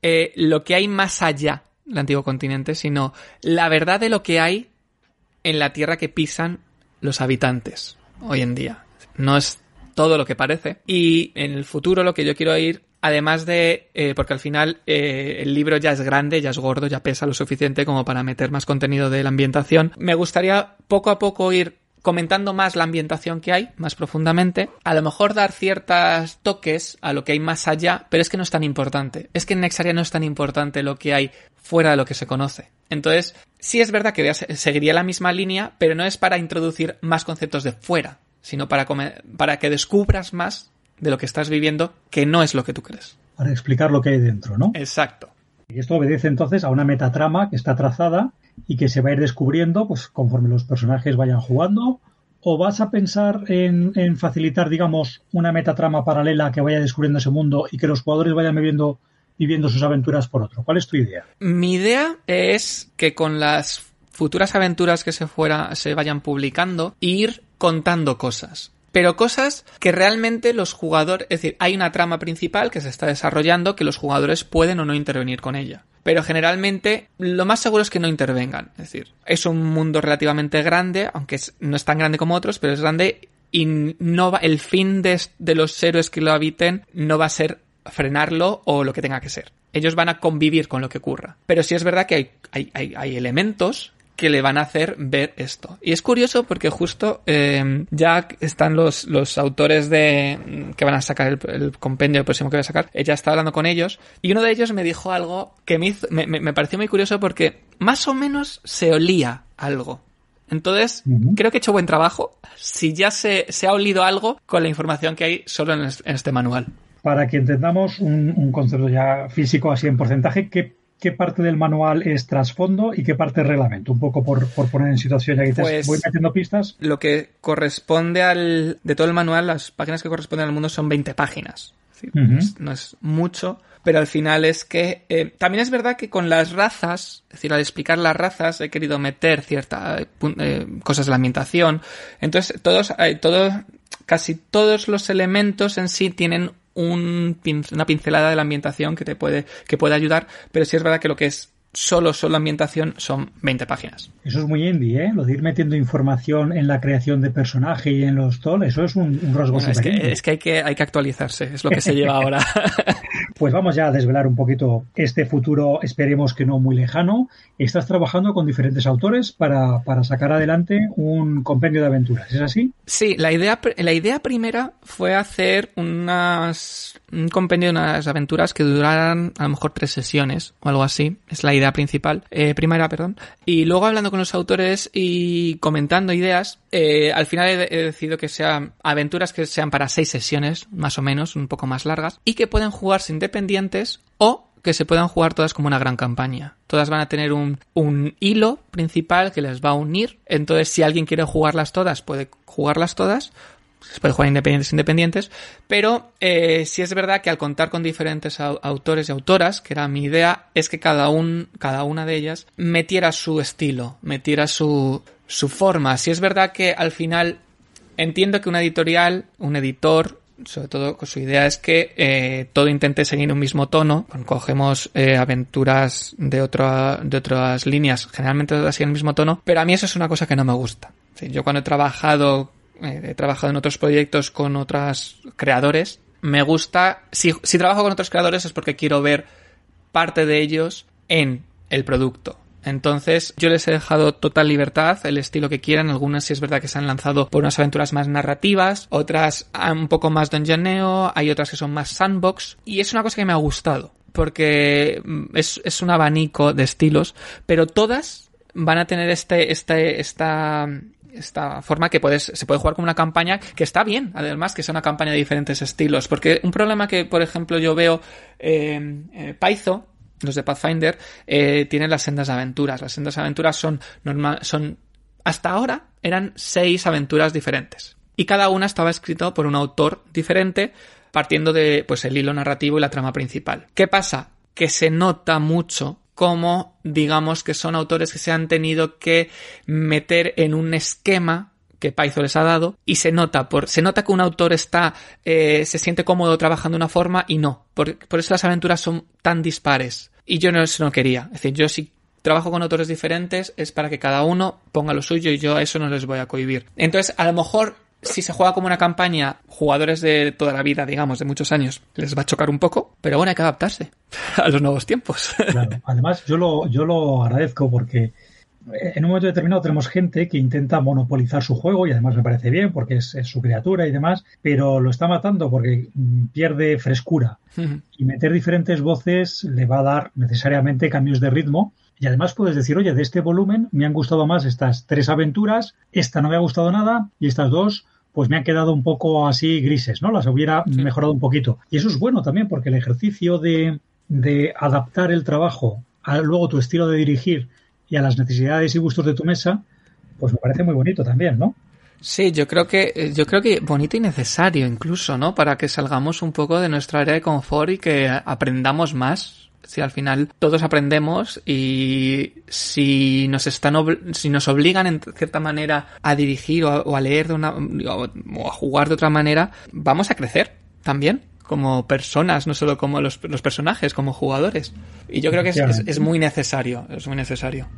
Speaker 2: eh, lo que hay más allá del antiguo continente, sino la verdad de lo que hay en la tierra que pisan los habitantes hoy en día. No es todo lo que parece. Y en el futuro lo que yo quiero ir Además de, eh, porque al final eh, el libro ya es grande, ya es gordo, ya pesa lo suficiente como para meter más contenido de la ambientación, me gustaría poco a poco ir comentando más la ambientación que hay, más profundamente, a lo mejor dar ciertos toques a lo que hay más allá, pero es que no es tan importante. Es que en Nexaria no es tan importante lo que hay fuera de lo que se conoce. Entonces, sí es verdad que seguiría la misma línea, pero no es para introducir más conceptos de fuera, sino para, para que descubras más de lo que estás viviendo que no es lo que tú crees.
Speaker 1: Para explicar lo que hay dentro, ¿no?
Speaker 2: Exacto.
Speaker 1: Y esto obedece entonces a una metatrama que está trazada y que se va a ir descubriendo pues conforme los personajes vayan jugando. ¿O vas a pensar en, en facilitar, digamos, una metatrama paralela que vaya descubriendo ese mundo y que los jugadores vayan viviendo, viviendo sus aventuras por otro? ¿Cuál es tu idea?
Speaker 2: Mi idea es que con las futuras aventuras que se fuera, se vayan publicando, ir contando cosas. Pero cosas que realmente los jugadores, es decir, hay una trama principal que se está desarrollando que los jugadores pueden o no intervenir con ella. Pero generalmente lo más seguro es que no intervengan. Es decir, es un mundo relativamente grande, aunque no es tan grande como otros, pero es grande y no va, el fin de, los héroes que lo habiten no va a ser frenarlo o lo que tenga que ser. Ellos van a convivir con lo que ocurra. Pero sí es verdad que hay elementos que le van a hacer ver esto. Y es curioso porque justo eh, ya están los, los autores de que van a sacar el, compendio próximo que voy a sacar. Ella está hablando con ellos y uno de ellos me dijo algo que me, me, pareció muy curioso porque más o menos se olía algo. Entonces, creo que he hecho buen trabajo si ya se, se, ha olido algo con la información que hay solo en, este manual.
Speaker 1: Para que entendamos un, un concepto ya físico así en porcentaje, ¿qué qué parte del manual es trasfondo y qué parte es reglamento. Un poco por, poner en situación, ya que pues, voy metiendo pistas.
Speaker 2: Lo que corresponde al. De todo el manual, las páginas que corresponden al mundo son 20 páginas. no, es, mucho, pero al final es que. Eh, también es verdad que con las razas, es decir, al explicar las razas, he querido meter ciertas eh, cosas de la ambientación. Entonces, todos, eh, todos, casi todos los elementos en sí tienen un, una pincelada de la ambientación que te puede, que puede ayudar, pero sí es verdad que lo que es solo, solo ambientación son 20 páginas.
Speaker 1: Eso es muy indie, ¿eh? Lo de ir metiendo información en la creación de personaje y en los toll, eso es un, un rasgo
Speaker 2: es, que, es que, hay que hay que actualizarse, es lo que se lleva ahora.
Speaker 1: pues vamos ya a desvelar un poquito este futuro, esperemos que no muy lejano. Estás trabajando con diferentes autores para, para sacar adelante un compendio de aventuras, ¿es así?
Speaker 2: Sí, la idea, la idea primera fue hacer unas, un compendio de unas aventuras que duraran a lo mejor tres sesiones o algo así. Es la idea principal, eh, primera, perdón. Y luego hablando con los autores y comentando ideas, eh, al final he, decidido que sean aventuras que sean para seis sesiones, más o menos, un poco más largas, y que pueden jugarse independientes o que se puedan jugar todas como una gran campaña. Todas van a tener un, un, hilo principal que les va a unir. Entonces, si alguien quiere jugarlas todas, puede jugarlas todas. Se puede jugar independientes independientes. Pero eh, sí es verdad que al contar con diferentes autores y autoras, que era mi idea, es que cada, un, cada una de ellas metiera su estilo, metiera su, su forma. Si es verdad que al final entiendo que una editorial, un editor, sobre todo su idea es que eh, todo intente seguir un mismo tono. Cogemos eh, aventuras de, otra, de otras líneas, generalmente todas siguen el mismo tono, pero a mí eso es una cosa que no me gusta. Sí, yo cuando he trabajado, he trabajado en otros proyectos con otros creadores, me gusta, si, si trabajo con otros creadores es porque quiero ver parte de ellos en el producto. Entonces, yo les he dejado total libertad, el estilo que quieran. Algunas sí es verdad que se han lanzado por unas aventuras más narrativas, otras un poco más dungeoneo, hay otras que son más sandbox. Y es una cosa que me ha gustado, porque es, es un abanico de estilos, pero todas van a tener este, este, esta, esta forma que puedes, se puede jugar como una campaña que está bien, además que sea una campaña de diferentes estilos. Porque un problema que, por ejemplo, yo veo eh, eh, Paizo, los de Pathfinder, eh, tienen las sendas aventuras. Las sendas aventuras son normal, son, hasta ahora eran seis aventuras diferentes. Y cada una estaba escrito por un autor diferente, partiendo de, pues, el hilo narrativo y la trama principal. ¿Qué pasa? Que se nota mucho como, digamos, que son autores que se han tenido que meter en un esquema que Paizo les ha dado y se nota por se nota que un autor está eh, se siente cómodo trabajando de una forma y no por, por eso las aventuras son tan dispares. Y yo no eso no quería. Es decir yo si trabajo con autores diferentes es para que cada uno ponga lo suyo y yo a eso no les voy a cohibir. Entonces a lo mejor si se juega como una campaña, jugadores de toda la vida, digamos, de muchos años, les va a chocar un poco, pero bueno, hay que adaptarse a los nuevos tiempos.
Speaker 1: Claro. Además, yo lo, yo lo agradezco porque en un momento determinado tenemos gente que intenta monopolizar su juego y además me parece bien porque es, es su criatura y demás, pero lo está matando porque pierde frescura. Y meter diferentes voces le va a dar necesariamente cambios de ritmo. Y además puedes decir, oye, de este volumen me han gustado más estas tres aventuras, esta no me ha gustado nada y estas dos pues me han quedado un poco así grises, ¿no? Las hubiera sí. mejorado un poquito. Y eso es bueno también porque el ejercicio de, de adaptar el trabajo a luego tu estilo de dirigir y a las necesidades y gustos de tu mesa, pues me parece muy bonito también, ¿no?
Speaker 2: Sí, yo creo que yo creo que bonito y necesario incluso, ¿no? Para que salgamos un poco de nuestra área de confort y que aprendamos más. Si al final todos aprendemos y si nos están si nos obligan en cierta manera a dirigir o a, o a leer de una o a jugar de otra manera, vamos a crecer también como personas, no solo como los, los personajes, como jugadores. Y yo creo que es, es, es, muy necesario, es muy necesario.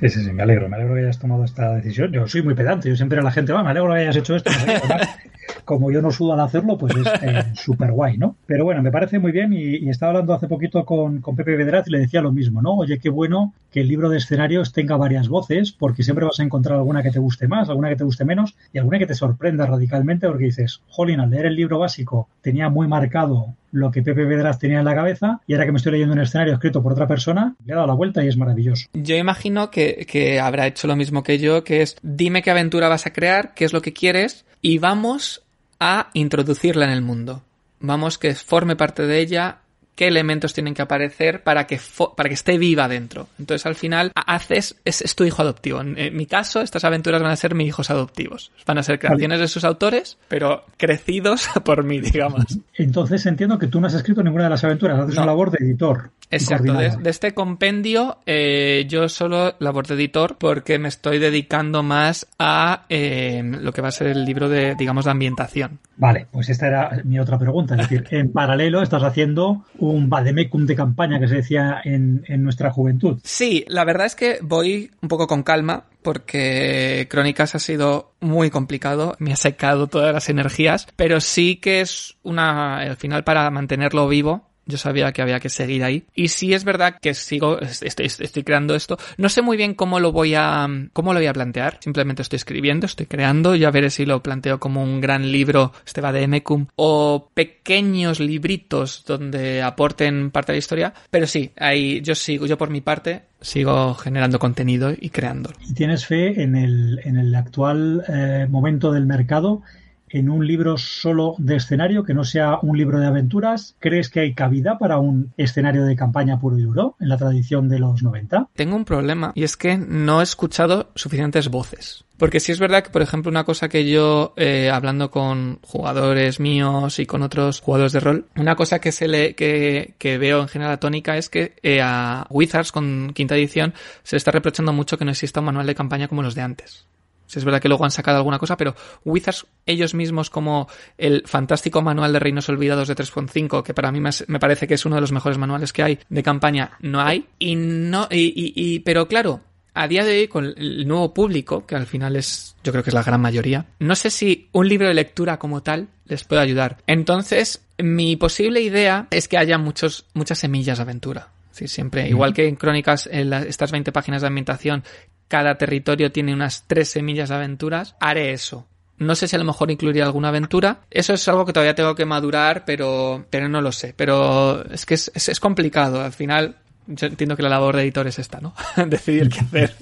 Speaker 1: Sí, sí, sí, me alegro, me alegro que hayas tomado esta decisión. Yo soy muy pedante, yo siempre a la gente, va, me alegro que hayas hecho esto. Como yo no sudo al hacerlo, pues es eh, súper guay, ¿no? Pero bueno, me parece muy bien y, y estaba hablando hace poquito con, con, Pepe Vedraz y le decía lo mismo, ¿no? Oye, qué bueno que el libro de escenarios tenga varias voces, porque siempre vas a encontrar alguna que te guste más, alguna que te guste menos y alguna que te sorprenda radicalmente porque dices, jolín, al leer el libro básico tenía muy marcado lo que Pepe Vedras tenía en la cabeza y ahora que me estoy leyendo un escenario escrito por otra persona, le he dado la vuelta y es maravilloso.
Speaker 2: Yo imagino que, que habrá hecho lo mismo que yo, que es dime qué aventura vas a crear, qué es lo que quieres y vamos a introducirla en el mundo. Vamos que forme parte de ella qué elementos tienen que aparecer para que, para que esté viva dentro. Entonces, al final, haces, es, es, tu hijo adoptivo. En, mi caso, estas aventuras van a ser mis hijos adoptivos. Van a ser creaciones de sus autores, pero crecidos por mí, digamos.
Speaker 1: Entonces, entiendo que tú no has escrito ninguna de las aventuras, haces no. una labor de editor.
Speaker 2: Exacto, de, de, este compendio eh, yo solo labor de editor porque me estoy dedicando más a eh, lo que va a ser el libro de, digamos, de ambientación.
Speaker 1: Vale, pues esta era mi otra pregunta. Es decir, en paralelo estás haciendo un vademecum de campaña que se decía en, en nuestra juventud.
Speaker 2: Sí, la verdad es que voy un poco con calma porque Crónicas ha sido muy complicado, me ha secado todas las energías, pero sí que es una, al final para mantenerlo vivo, yo sabía que había que seguir ahí. Y sí es verdad que sigo, estoy, estoy, creando esto. No sé muy bien cómo lo voy a, cómo lo voy a plantear. Simplemente estoy escribiendo, estoy creando. Ya veré si lo planteo como un gran libro, este va de Mecum, o pequeños libritos donde aporten parte de la historia. Pero sí, ahí yo sigo, yo por mi parte, sigo generando contenido y creándolo.
Speaker 1: ¿Y tienes fe en el, en el actual eh, momento del mercado en un libro solo de escenario, que no sea un libro de aventuras? ¿Crees que hay cabida para un escenario de campaña puro y duro en la tradición de los 90?
Speaker 2: Tengo un problema y es que no he escuchado suficientes voces. Porque si es verdad que, por ejemplo, una cosa que yo, eh, hablando con jugadores míos y con otros jugadores de rol, una cosa que se le, que, veo en general tónica es que eh, a Wizards con quinta edición se está reprochando mucho que no exista un manual de campaña como los de antes. Si es verdad que luego han sacado alguna cosa, pero Wizards ellos mismos como el fantástico manual de Reinos Olvidados de 3.5, que para mí me parece que es uno de los mejores manuales que hay de campaña, no hay. Y no, y, y, pero claro, a día de hoy, con el nuevo público, que al final es, yo creo que es la gran mayoría, no sé si un libro de lectura como tal les puede ayudar. Entonces, mi posible idea es que haya muchos, muchas semillas de aventura. Sí, siempre, igual que en Crónicas, en estas 20 páginas de ambientación cada territorio tiene unas tres semillas de aventuras, haré eso. No sé si a lo mejor incluiría alguna aventura. Eso es algo que todavía tengo que madurar, pero, pero no lo sé. Pero es que es, es, complicado. Al final, yo entiendo que la labor de editor es esta, ¿no? Decidir qué hacer.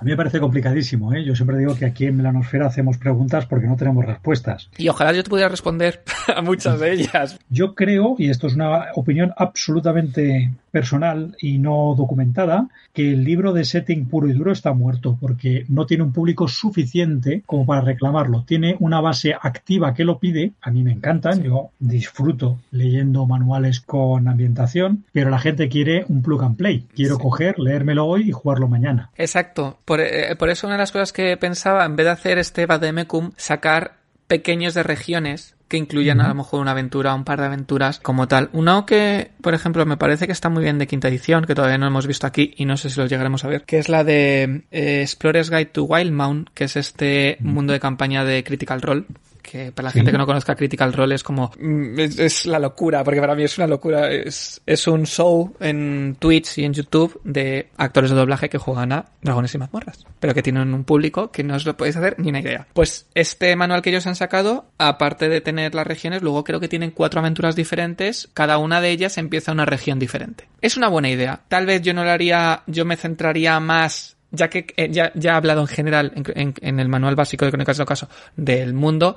Speaker 1: A mí me parece complicadísimo, ¿eh? Yo siempre digo que aquí en Melanosfera hacemos preguntas porque no tenemos respuestas.
Speaker 2: Y ojalá yo te pudiera responder a muchas de ellas.
Speaker 1: Yo creo, y esto es una opinión absolutamente personal y no documentada, que el libro de setting puro y duro está muerto porque no tiene un público suficiente como para reclamarlo. Tiene una base activa que lo pide. A mí me encantan, yo disfruto leyendo manuales con ambientación, pero la gente quiere un plug and play. Quiero coger, leérmelo hoy y jugarlo mañana.
Speaker 2: Exacto. Eh, por, eso una de las cosas que pensaba, en vez de hacer este Vademecum, sacar pequeños de regiones que incluyan a lo mejor una aventura, un par de aventuras como tal. Uno que, por ejemplo, me parece que está muy bien de quinta edición, que todavía no hemos visto aquí y no sé si lo llegaremos a ver, que es la de eh, Explorer's Guide to Wildmount, que es este mundo de campaña de Critical Role, que para la gente que no conozca Critical Role es como mm, es, la locura, porque para mí es una locura. Es, es un show en Twitch y en YouTube de actores de doblaje que juegan a dragones y mazmorras, pero que tienen un público que no os lo podéis hacer ni una idea. Pues este manual que ellos han sacado, aparte de tener las regiones, luego creo que tienen cuatro aventuras diferentes, cada una de ellas empieza una región diferente. Es una buena idea. Tal vez yo no lo haría, yo me centraría más ya que eh, ya, ya he hablado en general en, el manual básico de Crónicas del Ocaso del mundo,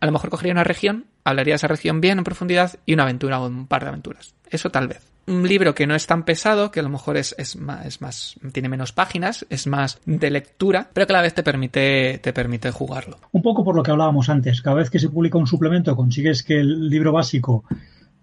Speaker 2: a lo mejor cogería una región, hablaría de esa región bien en profundidad y una aventura o un par de aventuras. Eso tal vez. Un libro que no es tan pesado, que a lo mejor es, es, más, es más, tiene menos páginas, es más de lectura, pero que a la vez te permite, te permite jugarlo.
Speaker 1: Un poco por lo que hablábamos antes, cada vez que se publica un suplemento consigues que el libro básico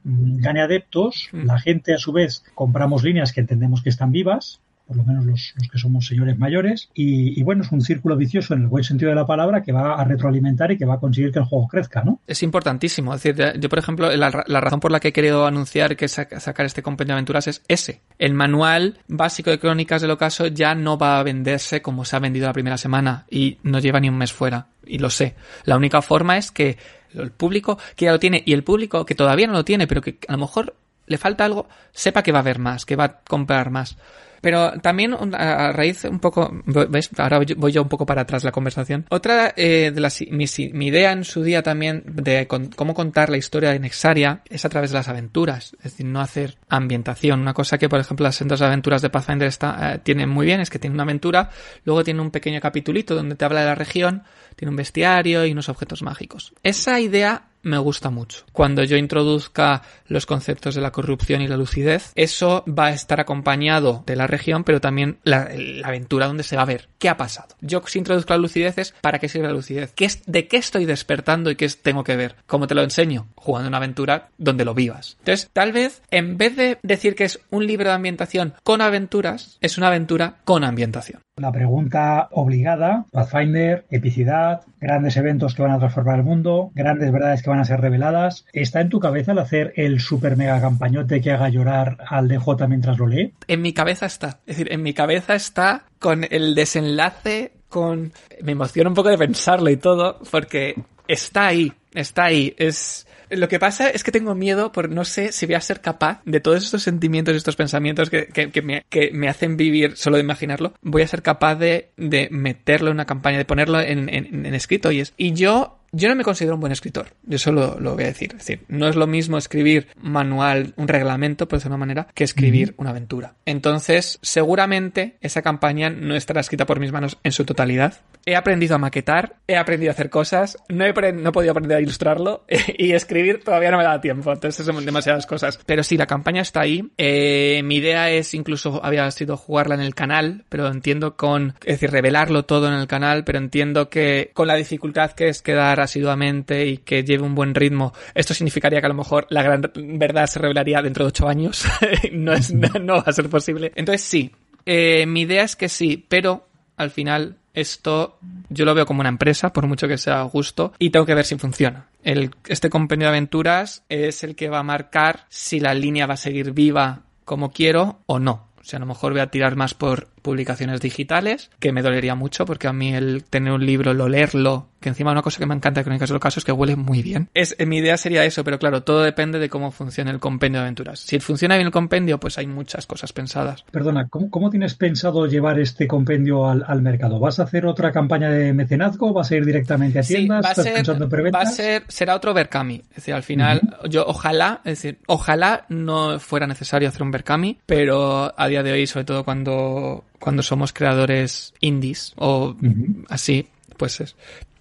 Speaker 1: mm, gane adeptos, mm. la gente a su vez compramos líneas que entendemos que están vivas, por lo menos los, que somos señores mayores. Y, bueno, es un círculo vicioso en el buen sentido de la palabra que va a retroalimentar y que va a conseguir que el juego crezca, ¿no?
Speaker 2: Es importantísimo. Es decir, yo, por ejemplo, la, razón por la que he querido anunciar que sacar este compendio de aventuras es ese. El manual básico de crónicas del ocaso ya no va a venderse como se ha vendido la primera semana y no lleva ni un mes fuera. Y lo sé. La única forma es que el público que ya lo tiene y el público que todavía no lo tiene, pero que a lo mmejor le falta algo, sepa que va a haber más, que va a comprar más. Pero también a raíz un poco, ¿ves? Ahora voy yo un poco para atrás la conversación. Otra eh, de las, mi, mi, idea en su día también de cómo contar la historia de Nexaria es a través de las aventuras, es decir, no hacer ambientación. Una cosa que, por ejemplo, las dos aventuras de Pathfinder está, eh, tienen muy bien es que tiene una aventura, luego tiene un pequeño capitulito donde te habla de la región, tiene un bestiario y unos objetos mágicos. Esa idea me gusta mucho. Cuando yo introduzca los conceptos de la corrupción y la lucidez, eso va a estar acompañado de la región, pero también la, aventura donde se va a ver qué ha pasado. Yo si introduzco la lucidez es para qué sirve la lucidez, ¿Qué es, de qué estoy despertando y qué tengo que ver. ¿Cómo te lo enseño? Jugando una aventura donde lo vivas. Entonces, tal vez en vez de decir que es un libro de ambientación con aventuras, es una aventura con ambientación.
Speaker 1: La pregunta obligada, Pathfinder, epicidad, grandes eventos que van a transformar el mundo, grandes verdades que van a ser reveladas. ¿Está en tu cabeza el hacer el super mega campañote que haga llorar al DJ mientras lo lee?
Speaker 2: En mi cabeza está. Es decir, en mi cabeza está con el desenlace, con... Me emociona un poco de pensarlo y todo, porque está ahí, está ahí. Es lo que pasa es que tengo miedo por no sé si voy a ser capaz de todos estos sentimientos y estos pensamientos que, que, me, que, me, hacen vivir solo de imaginarlo. Voy a ser capaz de, de meterlo en una campaña, de ponerlo en, en, en escrito. Y, es, y yo yo no me considero un buen escritor, yo solo lo voy a decir. Es decir, no es lo mismo escribir manual, un reglamento, por decirlo de una manera, que escribir una aventura. Entonces, seguramente esa campaña no estará escrita por mis manos en su totalidad. He aprendido a maquetar, he aprendido a hacer cosas, no he, no he podido aprender a ilustrarlo y escribir todavía no me da tiempo, entonces son demasiadas cosas. Pero sí, la campaña está ahí. Eh, mi idea es incluso, había sido jugarla en el canal, pero entiendo con, es decir, revelarlo todo en el canal, pero entiendo que con la dificultad que es quedar asiduamente y que lleve un buen ritmo, esto significaría que a lo mejor la gran verdad se revelaría dentro de ocho años. no, es, no, va a ser posible. Entonces sí, eh, mi idea es que sí, pero al final esto yo lo veo como una empresa, por mucho que sea justo, y tengo que ver si funciona. El, este compendio de aventuras es el que va a marcar si la línea va a seguir viva como quiero o no. O sea, a lo mejor voy a tirar más por publicaciones digitales, que me dolería mucho porque a mí el tener un libro, lo leerlo, que encima una cosa que me encanta de Crónicas de los Casos es que huele muy bien. Es, mi idea sería eso, pero claro, todo depende de cómo funcione el compendio de aventuras. Si funciona bien el compendio, pues hay muchas cosas pensadas.
Speaker 1: Perdona, ¿cómo, tienes pensado llevar este compendio al, mercado? ¿Vas a hacer otra campaña de mecenazgo? ¿Vas a ir directamente a tiendas?
Speaker 2: va a ser, va a ser, será otro Berkami. Es decir, al final, yo ojalá, es decir, ojalá no fuera necesario hacer un Berkami, pero a día de hoy, sobre todo cuando cuando somos creadores indies o así, pues es,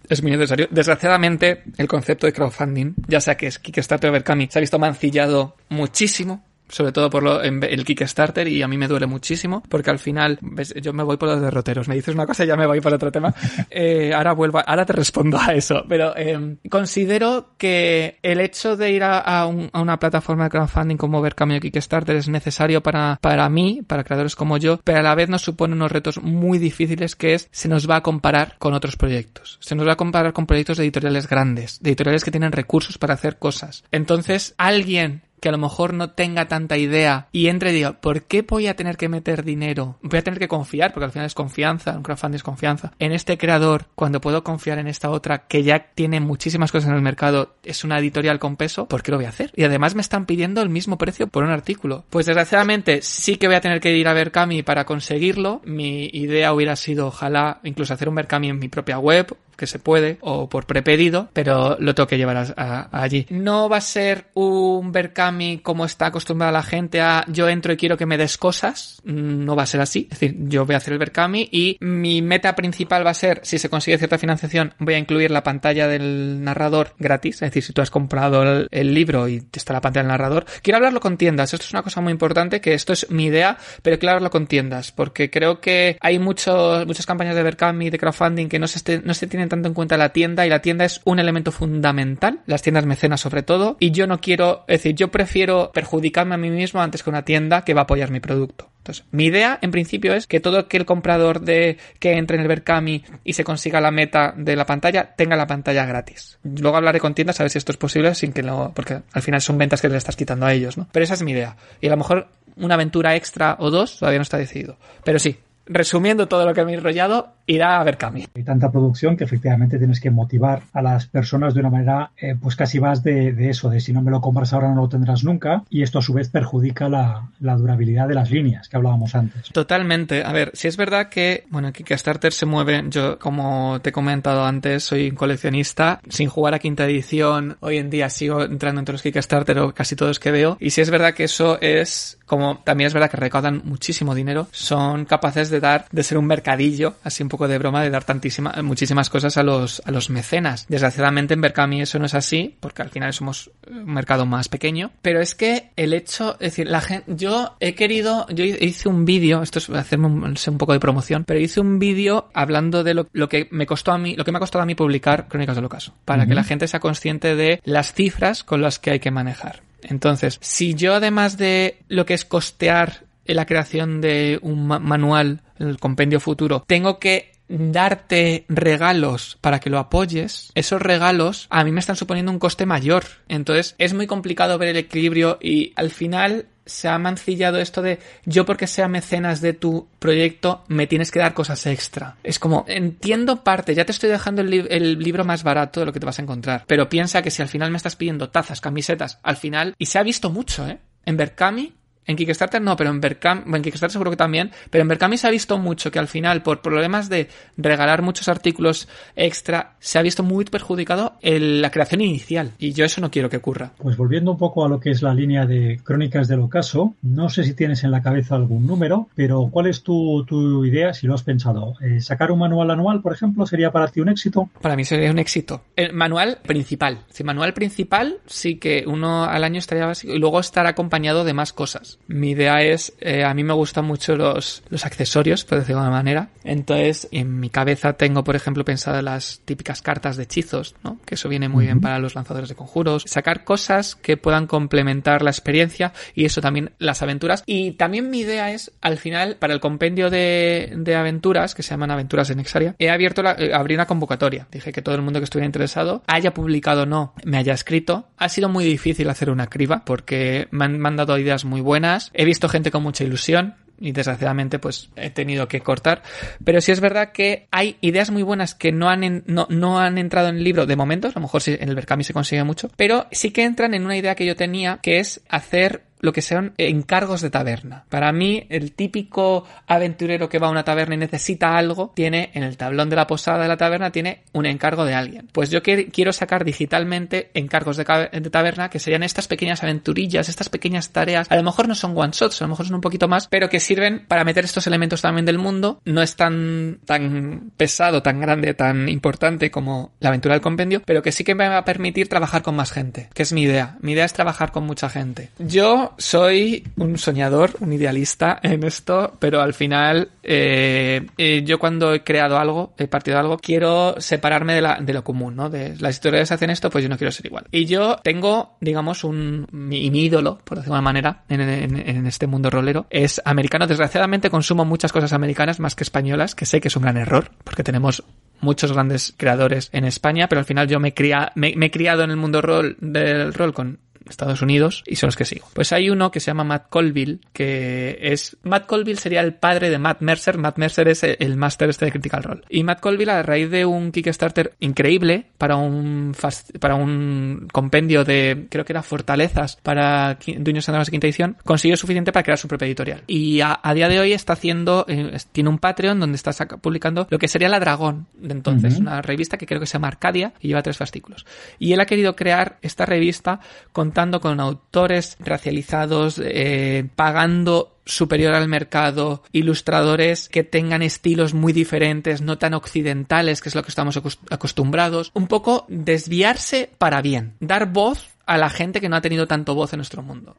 Speaker 2: es muy necesario. Desgraciadamente, el concepto de crowdfunding, ya sea que es Kickstarter o Berkami, se ha visto mancillado muchísimo sobre todo por lo, en el Kickstarter y a mí me duele muchísimo porque al final ¿ves? yo me voy por los derroteros. Me dices una cosa y ya me voy por otro tema. Eh, ahora vuelvo ahora te respondo a eso. Pero eh, considero que el hecho de ir a, a, una plataforma de crowdfunding como Verkami o Kickstarter es necesario para, para mí para creadores como yo pero a la vez nos supone unos retos muy difíciles que es se nos va a comparar con otros proyectos. Se nos va a comparar con proyectos de editoriales grandes de editoriales que tienen recursos para hacer cosas. Entonces alguien que a lo mejor no tenga tanta idea y entre y diga, ¿por qué voy a tener que meter dinero? Voy a tener que confiar, porque al final es confianza, un crowdfunding es confianza, en este creador cuando puedo confiar en esta otra que ya tiene muchísimas cosas en el mercado, es una editorial con peso, ¿por qué lo voy a hacer? Y además me están pidiendo el mismo precio por un artículo. Pues desgraciadamente sí que voy a tener que ir a Berkami para conseguirlo. Mi idea hubiera sido ojalá incluso hacer un Berkami en mi propia web que se puede o por prepedido, pero lo tengo que llevar allí. No va a ser un Berkami como está acostumbrada la gente a yo entro y quiero que me des cosas, mm, no va a ser así. Es decir, yo voy a hacer el Berkami y mi meta principal va a ser, si se consigue cierta financiación, voy a incluir la pantalla del narrador gratis, es decir, si tú has comprado el, libro y está la pantalla del narrador. Quiero hablarlo con tiendas, esto es una cosa muy importante, que esto es mi idea, pero quiero hablarlo con tiendas, porque creo que hay muchos, muchas campañas de Berkami, de crowdfunding, que no se, no se tienen tanto en cuenta la tienda y la tienda es un elemento fundamental, las tiendas mecenas sobre todo, y yo no quiero, es decir, yo prefiero perjudicarme a mí mismo antes que una tienda que va a apoyar mi producto. Entonces, mi idea en principio es que todo aquel comprador de que entre en el Berkami y se consiga la meta de la pantalla tenga la pantalla gratis. Luego hablaré con tiendas a ver si esto es posible sin que lo, porque al final son ventas que le estás quitando a ellos, ¿no? Pero esa es mi idea. Y a lo mejor una aventura extra o dos todavía no está decidido. Pero sí, resumiendo todo lo que me he enrollado, irá a ver Cami.
Speaker 1: Hay tanta producción que efectivamente tienes que motivar a las personas de una manera, eh, pues casi más de, eso, de si no me lo compras ahora no lo tendrás nunca, y esto a su vez perjudica la, durabilidad de las líneas que hablábamos antes.
Speaker 2: Totalmente. A ver, si es verdad que, bueno, Kickstarter se mueve, yo como te he comentado antes, soy un coleccionista, sin jugar a quinta edición, hoy en día sigo entrando entre los Kickstarter o casi todos que veo, y si es verdad que eso es, como también es verdad que recaudan muchísimo dinero, son capaces de dar, de ser un mercadillo, así un poco de broma de dar tantísimas, muchísimas cosas a los, a los mecenas. Desgraciadamente en Berkami eso no es así, porque al final somos un mercado más pequeño, pero es que el hecho, es decir, la gente, yo he querido, yo hice un vídeo, esto es hacerme un, un poco de promoción, pero hice un vídeo hablando de lo, lo, que me costó a mí, lo que me ha costado a mí publicar Crónicas del Ocaso, para que la gente sea consciente de las cifras con las que hay que manejar. Entonces, si yo además de lo que es costear la creación de un manual, el compendio futuro, tengo que darte regalos para que lo apoyes, esos regalos a mí me están suponiendo un coste mayor. Entonces es muy complicado ver el equilibrio y al final se ha mancillado esto de yo porque sea mecenas de tu proyecto me tienes que dar cosas extra. Es como, entiendo parte, ya te estoy dejando el, el, libro más barato de lo que te vas a encontrar, pero piensa que si al final me estás pidiendo tazas, camisetas, al final, y se ha visto mucho, ¿eh? En Berkami en Kickstarter no, pero en Berkami, en Kickstarter seguro que también, pero en Berkami se ha visto mucho que al final, por problemas de regalar muchos artículos extra, se ha visto muy perjudicado la creación inicial. Y yo eso no quiero que ocurra.
Speaker 1: Pues volviendo un poco a lo que es la línea de crónicas del ocaso, no sé si tienes en la cabeza algún número, pero ¿cuál es tu, tu idea si lo has pensado? Eh, ¿Sacar un manual anual, por ejemplo, sería para ti un éxito?
Speaker 2: Para mí sería un éxito. El manual principal. Si manual principal, sí que uno al año estaría básico y luego estar acompañado de más cosas. Mi idea es, eh, a mí me gustan mucho los, los accesorios, por decirlo de alguna manera. Entonces, en mi cabeza tengo, por ejemplo, pensado las típicas cartas de hechizos, ¿no? Que eso viene muy bien para los lanzadores de conjuros. Sacar cosas que puedan complementar la experiencia y eso también las aventuras. Y también mi idea es, al final, para el compendio de, de aventuras, que se llaman Aventuras de Nexaria, he abierto la, eh, abrí una convocatoria. Dije que todo el mundo que estuviera interesado, haya publicado o no, me haya escrito. Ha sido muy difícil hacer una criba porque me han mandado ideas muy buenas He visto gente con mucha ilusión, y desgraciadamente pues he tenido que cortar. Pero sí es verdad que hay ideas muy buenas que no han, no, no, han entrado en el libro de momento, a lo mejor en el Berkami se consigue mucho, pero sí que entran en una idea que yo tenía que es hacer lo que sean encargos de taberna. Para mí, el típico aventurero que va a una taberna y necesita algo, tiene en el tablón de la posada de la taberna, tiene un encargo de alguien. Pues yo quiero sacar digitalmente encargos de, taberna que serían estas pequeñas aventurillas, estas pequeñas tareas. A lo mejor no son one shots, a lo mejor son un poquito más, pero que sirven para meter estos elementos también del mundo. No es tan, tan pesado, tan grande, tan importante como la aventura del compendio, pero que sí que me va a permitir trabajar con más gente, que es mi idea. Mi idea es trabajar con mucha gente. Yo soy un soñador, un idealista en esto, pero al final eh, eh, yo cuando he creado algo, he partido algo, quiero separarme de, lo común, ¿no? De las historias hacen esto, pues yo no quiero ser igual. Y yo tengo, digamos, un mi, ídolo, por decirlo de una manera, en, este mundo rolero, es americano. Desgraciadamente consumo muchas cosas americanas más que españolas, que sé que es un gran error, porque tenemos muchos grandes creadores en España, pero al final yo me, me he criado en el mundo rol, del rol con Estados Unidos y son los que sigo. Pues hay uno que se llama Matt Colville, que es... Matt Colville sería el padre de Matt Mercer. Matt Mercer es el máster este de Critical Role. Y Matt Colville, a raíz de un Kickstarter increíble para un, para un compendio de, creo que era Fortalezas para Dueños de Quinta Edición, consiguió suficiente para crear su propia editorial. Y a, día de hoy está haciendo, eh, tiene un Patreon donde está publicando lo que sería La Dragón de entonces, una revista que creo que se llama Arcadia y lleva tres fascículos. Y él ha querido crear esta revista con con autores racializados, eh, pagando superior al mercado, ilustradores que tengan estilos muy diferentes, no tan occidentales, que es lo que estamos acostumbrados, un poco desviarse para bien, dar voz a la gente que no ha tenido tanto voz en nuestro mundo,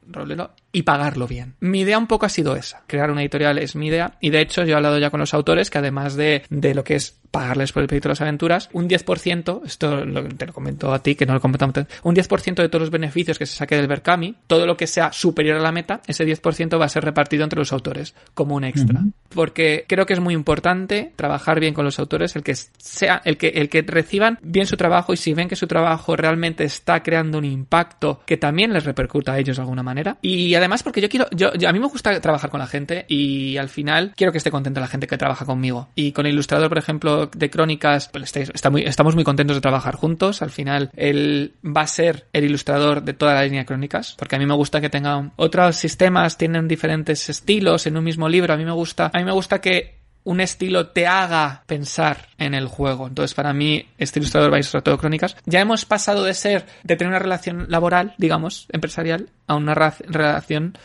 Speaker 2: y pagarlo bien. Mi idea un poco ha sido esa. Crear una editorial es mi idea. Y de hecho, yo he hablado ya con los autores que además de, de lo que es pagarles por el proyecto de las aventuras, un 10%, esto te lo comento a ti, que no lo comento un 10% de todos los beneficios que se saque del Berkami, todo lo que sea superior a la meta, ese 10% va a ser repartido entre los autores, como un extra. Porque creo que es muy importante trabajar bien con los autores, el que sea, el que, el que reciban bien su trabajo y si ven que su trabajo realmente está creando un impacto que también les repercuta a ellos de alguna manera. Y además porque yo quiero, yo, a mí me gusta trabajar con la gente y al final quiero que esté contenta la gente que trabaja conmigo. Y con el ilustrador, por ejemplo, de crónicas, pues está muy, estamos muy contentos de trabajar juntos. Al final, él va a ser el ilustrador de toda la línea de crónicas, porque a mí me gusta que tenga otros sistemas, tienen diferentes estilos en un mismo libro. A mí me gusta, a mí me gusta que un estilo te haga pensar en el juego. Entonces, para mí, este ilustrador va a ilustrar todo crónicas. Ya hemos pasado de ser, de tener una relación laboral, digamos, empresarial, a una relación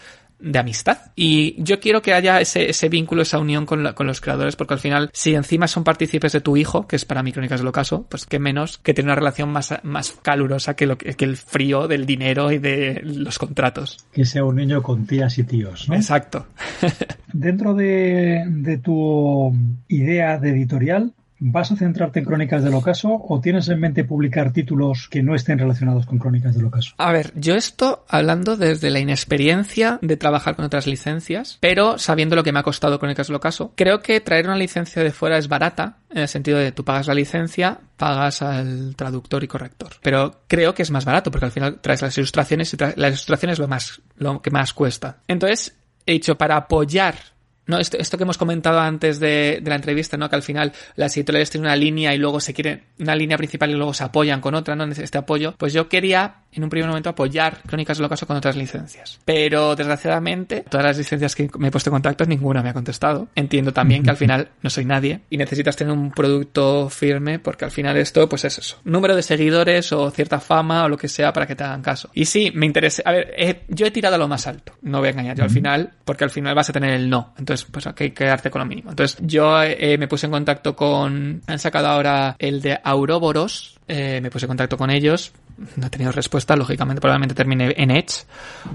Speaker 2: de amistad. Y yo quiero que haya ese, ese vínculo, esa unión con, con, los creadores, porque al final, si encima son partícipes de tu hijo, que es para mí Crónicas del Ocaso, pues qué menos que tener una relación más, más calurosa que, lo, que el frío del dinero y de los contratos.
Speaker 1: Que sea un niño con tías y tíos, ¿no?
Speaker 2: Exacto.
Speaker 1: Dentro de, de tu idea de editorial, ¿Vas a centrarte en Crónicas del Ocaso o tienes en mente publicar títulos que no estén relacionados con Crónicas del Ocaso?
Speaker 2: A ver, yo esto hablando desde la inexperiencia de trabajar con otras licencias, pero sabiendo lo que me ha costado Crónicas del Ocaso, creo que traer una licencia de fuera es barata, en el sentido de tú pagas la licencia, pagas al traductor y corrector. Pero creo que es más barato porque al final traes las ilustraciones y las ilustraciones es lo más, lo que más cuesta. Entonces, he dicho, para apoyar no, esto, esto, que hemos comentado antes de, de, la entrevista, ¿no? Que al final las editoriales tienen una línea y luego se quieren, una línea principal y luego se apoyan con otra, ¿no? Este apoyo. Pues yo quería, en un primer momento, apoyar Crónicas del Ocaso con otras licencias. Pero, desgraciadamente, todas las licencias que me he puesto en contacto, ninguna me ha contestado. Entiendo también que al final no soy nadie y necesitas tener un producto firme porque al final esto, pues es eso. Número de seguidores o cierta fama o lo que sea para que te hagan caso. Y sí, me interesa. A ver, yo he tirado a lo más alto. No voy a engañar yo al final, porque al final vas a tener el no. Entonces, pues hay que quedarte con lo mínimo. Entonces, yo eh, me puse en contacto con, han sacado ahora el de Auroboros, eh, me puse en contacto con ellos, no he tenido respuesta, lógicamente, probablemente termine en Edge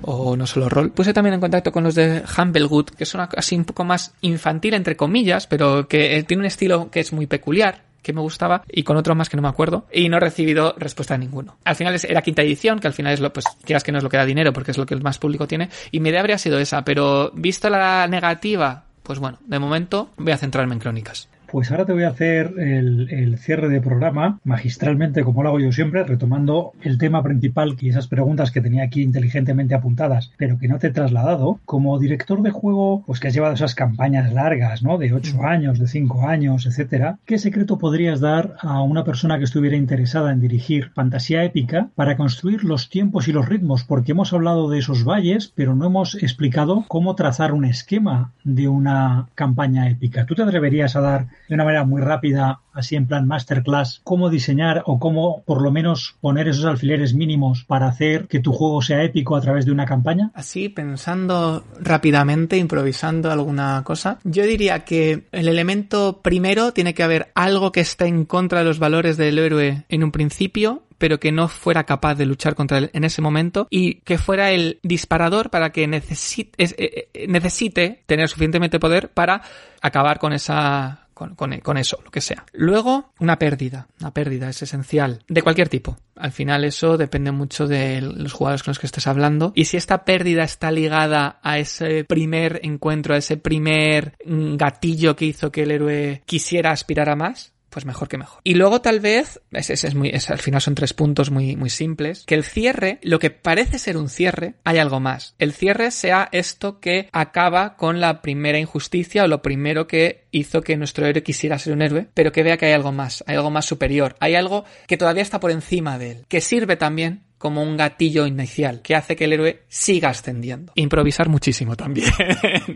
Speaker 2: o no solo rol. Puse también en contacto con los de Humblegood, que son así un poco más infantil, entre comillas, pero que eh, tiene un estilo que es muy peculiar que me gustaba y con otro más que no me acuerdo y no he recibido respuesta de ninguno. Al final era quinta edición, que al final es lo, pues quieras que no es lo que da dinero porque es lo que el más público tiene y mi idea habría sido esa, pero visto la negativa, pues bueno, de momento voy a centrarme en crónicas.
Speaker 1: Pues ahora te voy a hacer el, cierre de programa magistralmente, como lo hago yo siempre, retomando el tema principal y esas preguntas que tenía aquí inteligentemente apuntadas, pero que no te he trasladado. Como director de juego, pues que has llevado esas campañas largas, ¿no? De 8 años, de 5 años, etcétera. ¿Qué secreto podrías dar a una persona que estuviera interesada en dirigir fantasía épica para construir los tiempos y los ritmos? Porque hemos hablado de esos valles, pero no hemos explicado cómo trazar un esquema de una campaña épica. ¿Tú te atreverías a dar de una manera muy rápida, así en plan masterclass, cómo diseñar o cómo por lo menos poner esos alfileres mínimos para hacer que tu juego sea épico a través de una campaña?
Speaker 2: Así, pensando rápidamente, improvisando alguna cosa, yo diría que el elemento primero tiene que haber algo que esté en contra de los valores del héroe en un principio, pero que no fuera capaz de luchar contra él en ese momento y que fuera el disparador para que necesite, eh, eh, necesite tener suficientemente poder para acabar con esa con, eso, lo que sea. Luego, una pérdida. Una pérdida es esencial. De cualquier tipo. Al final eso depende mucho de los jugadores con los que estés hablando. Y si esta pérdida está ligada a ese primer encuentro, a ese primer mm, gatillo que hizo que el héroe quisiera aspirar a más, pues mejor que mejor. Y luego tal vez, es, es, muy, al final son tres puntos muy, muy simples, que el cierre, lo que parece ser un cierre, hay algo más. El cierre sea esto que acaba con la primera injusticia o lo primero que hizo que nuestro héroe quisiera ser un héroe, pero que vea que hay algo más, hay algo más superior, hay algo que todavía está por encima de él, que sirve también como un gatillo inicial que hace que el héroe siga ascendiendo. Improvisar muchísimo también.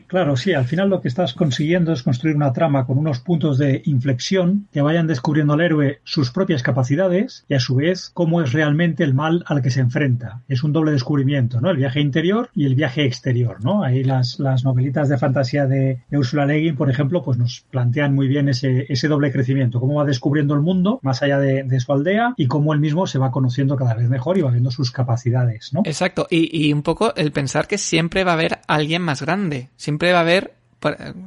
Speaker 1: Claro, sí, al final lo que estás consiguiendo es construir una trama con unos puntos de inflexión que vayan descubriendo al héroe sus propias capacidades y a su vez cómo es realmente el mal al que se enfrenta. Es un doble descubrimiento, ¿no? El viaje interior y el viaje exterior, ¿no? Ahí las, las novelitas de fantasía de, Ursula Le Guin, por ejemplo, pues nos plantean muy bien ese, ese doble crecimiento, cómo va descubriendo el mundo más allá de, de su aldea y cómo él mismo se va conociendo cada vez mejor y va sus capacidades, ¿no?
Speaker 2: Exacto, y, un poco el pensar que siempre va a haber alguien más grande, siempre va a haber,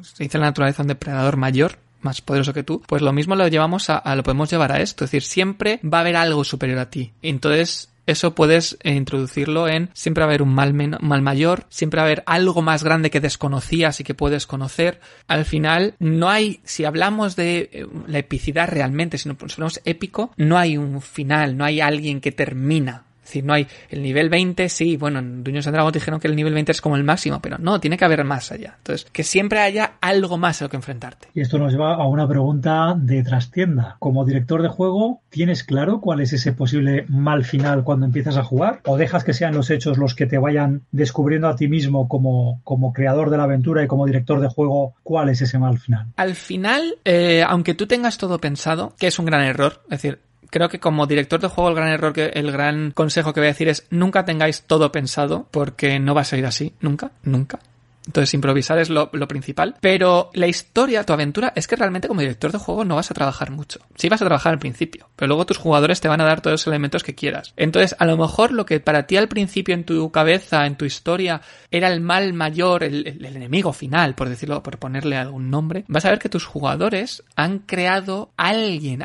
Speaker 2: se dice la naturaleza, un depredador mayor, más poderoso que tú, pues lo mismo lo llevamos a, lo podemos llevar a esto, es decir, siempre va a haber algo superior a ti. Entonces, eso puedes eh, introducirlo en siempre va a haber un mal, mal mayor, siempre va a haber algo más grande que desconocías y que puedes conocer. Al final, no hay, si hablamos de eh, la epicidad realmente, si nos ponemos épico, no hay un final, no hay alguien que termina es decir, no hay el nivel 20, sí, bueno, en Dungeons and Dragons dijeron que el nivel 20 es como el máximo, pero no, tiene que haber más allá. Entonces, que siempre haya algo más a lo que enfrentarte.
Speaker 1: Y esto nos lleva a una pregunta de trastienda. Como director de juego, ¿tienes claro cuál es ese posible mal final cuando empiezas a jugar? ¿O dejas que sean los hechos los que te vayan descubriendo a ti mismo como, como creador de la aventura y como director de juego cuál es ese mal final?
Speaker 2: Al final, eh, aunque tú tengas todo pensado, que es un gran error, es decir, creo que como director de juego el gran error que el gran consejo que voy a decir es nunca tengáis todo pensado porque no va a ser así nunca nunca Entonces improvisar es lo, principal. Pero la historia, tu aventura, es que realmente como director de juego no vas a trabajar mucho. Sí vas a trabajar al principio, pero luego tus jugadores te van a dar todos los elementos que quieras. Entonces, a lo mejor lo que para ti al principio en tu cabeza, en tu historia, era el mal mayor, el, enemigo final, por decirlo, por ponerle algún nombre, vas a ver que tus jugadores han creado alguien,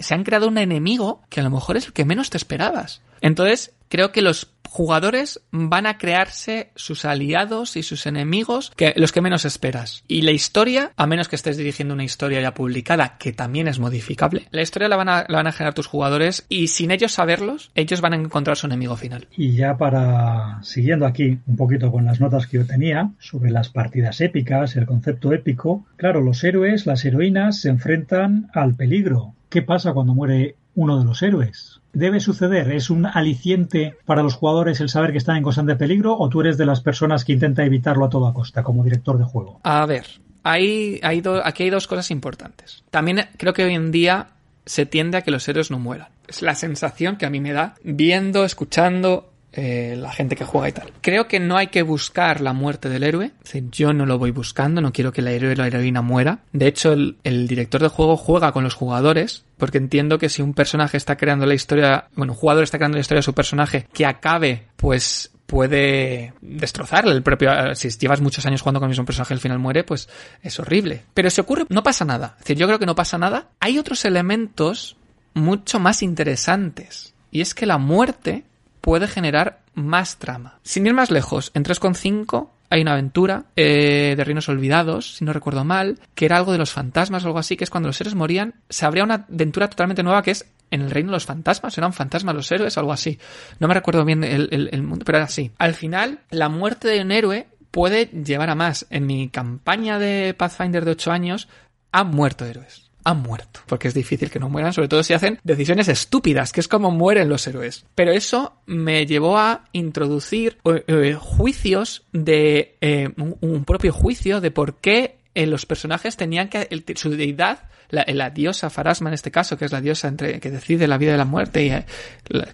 Speaker 2: se han creado un enemigo que a lo mejor es el que menos te esperabas. Entonces, creo que los jugadores van a crearse sus aliados y sus enemigos, que los que menos esperas. Y la historia, a menos que estés dirigiendo una historia ya publicada, que también es modificable, la historia la van a, la van a generar tus jugadores y sin ellos saberlos, ellos van a encontrar su enemigo final.
Speaker 1: Y ya para, siguiendo aquí un poquito con las notas que yo tenía sobre las partidas épicas, el concepto épico, claro, los héroes, las heroínas se enfrentan al peligro. ¿Qué pasa cuando muere uno de los héroes? Debe suceder? ¿Es un aliciente para los jugadores el saber que están en constante peligro o tú eres de las personas que intenta evitarlo a toda costa como director de juego?
Speaker 2: A ver, hay, aquí hay dos cosas importantes. También creo que hoy en día se tiende a que los héroes no mueran. Es la sensación que a mí me da viendo, escuchando eh, la gente que juega y tal. Creo que no hay que buscar la muerte del héroe. yo no lo voy buscando, no quiero que el héroe o la heroína muera. De hecho, el, director de juego juega con los jugadores porque entiendo que si un personaje está creando la historia, bueno, un jugador está creando la historia de su personaje que acabe, pues puede destrozarle el propio si llevas muchos años jugando con el mismo personaje y al final muere pues es horrible pero si ocurre no pasa nada es decir yo creo que no pasa nada hay otros elementos mucho más interesantes y es que la muerte puede generar más trama. Sin ir más lejos, en 3.5 hay una aventura eh, de Reinos Olvidados, si no recuerdo mal, que era algo de los fantasmas o algo así, que es cuando los seres morían, se abría una aventura totalmente nueva que es en el reino de los fantasmas, eran fantasmas los héroes, algo así. No me recuerdo bien el, el mundo, pero era así. Al final, la muerte de un héroe puede llevar a más. En mi campaña de Pathfinder de 8 años, han muerto héroes han muerto. Porque es difícil que no mueran, sobre todo si hacen decisiones estúpidas, que es como mueren los héroes. Pero eso me llevó a introducir eh, eh, juicios de eh, un, propio juicio de por qué los personajes tenían que su deidad la, diosa Farasma en este caso, que es la diosa entre, que decide la vida y la muerte y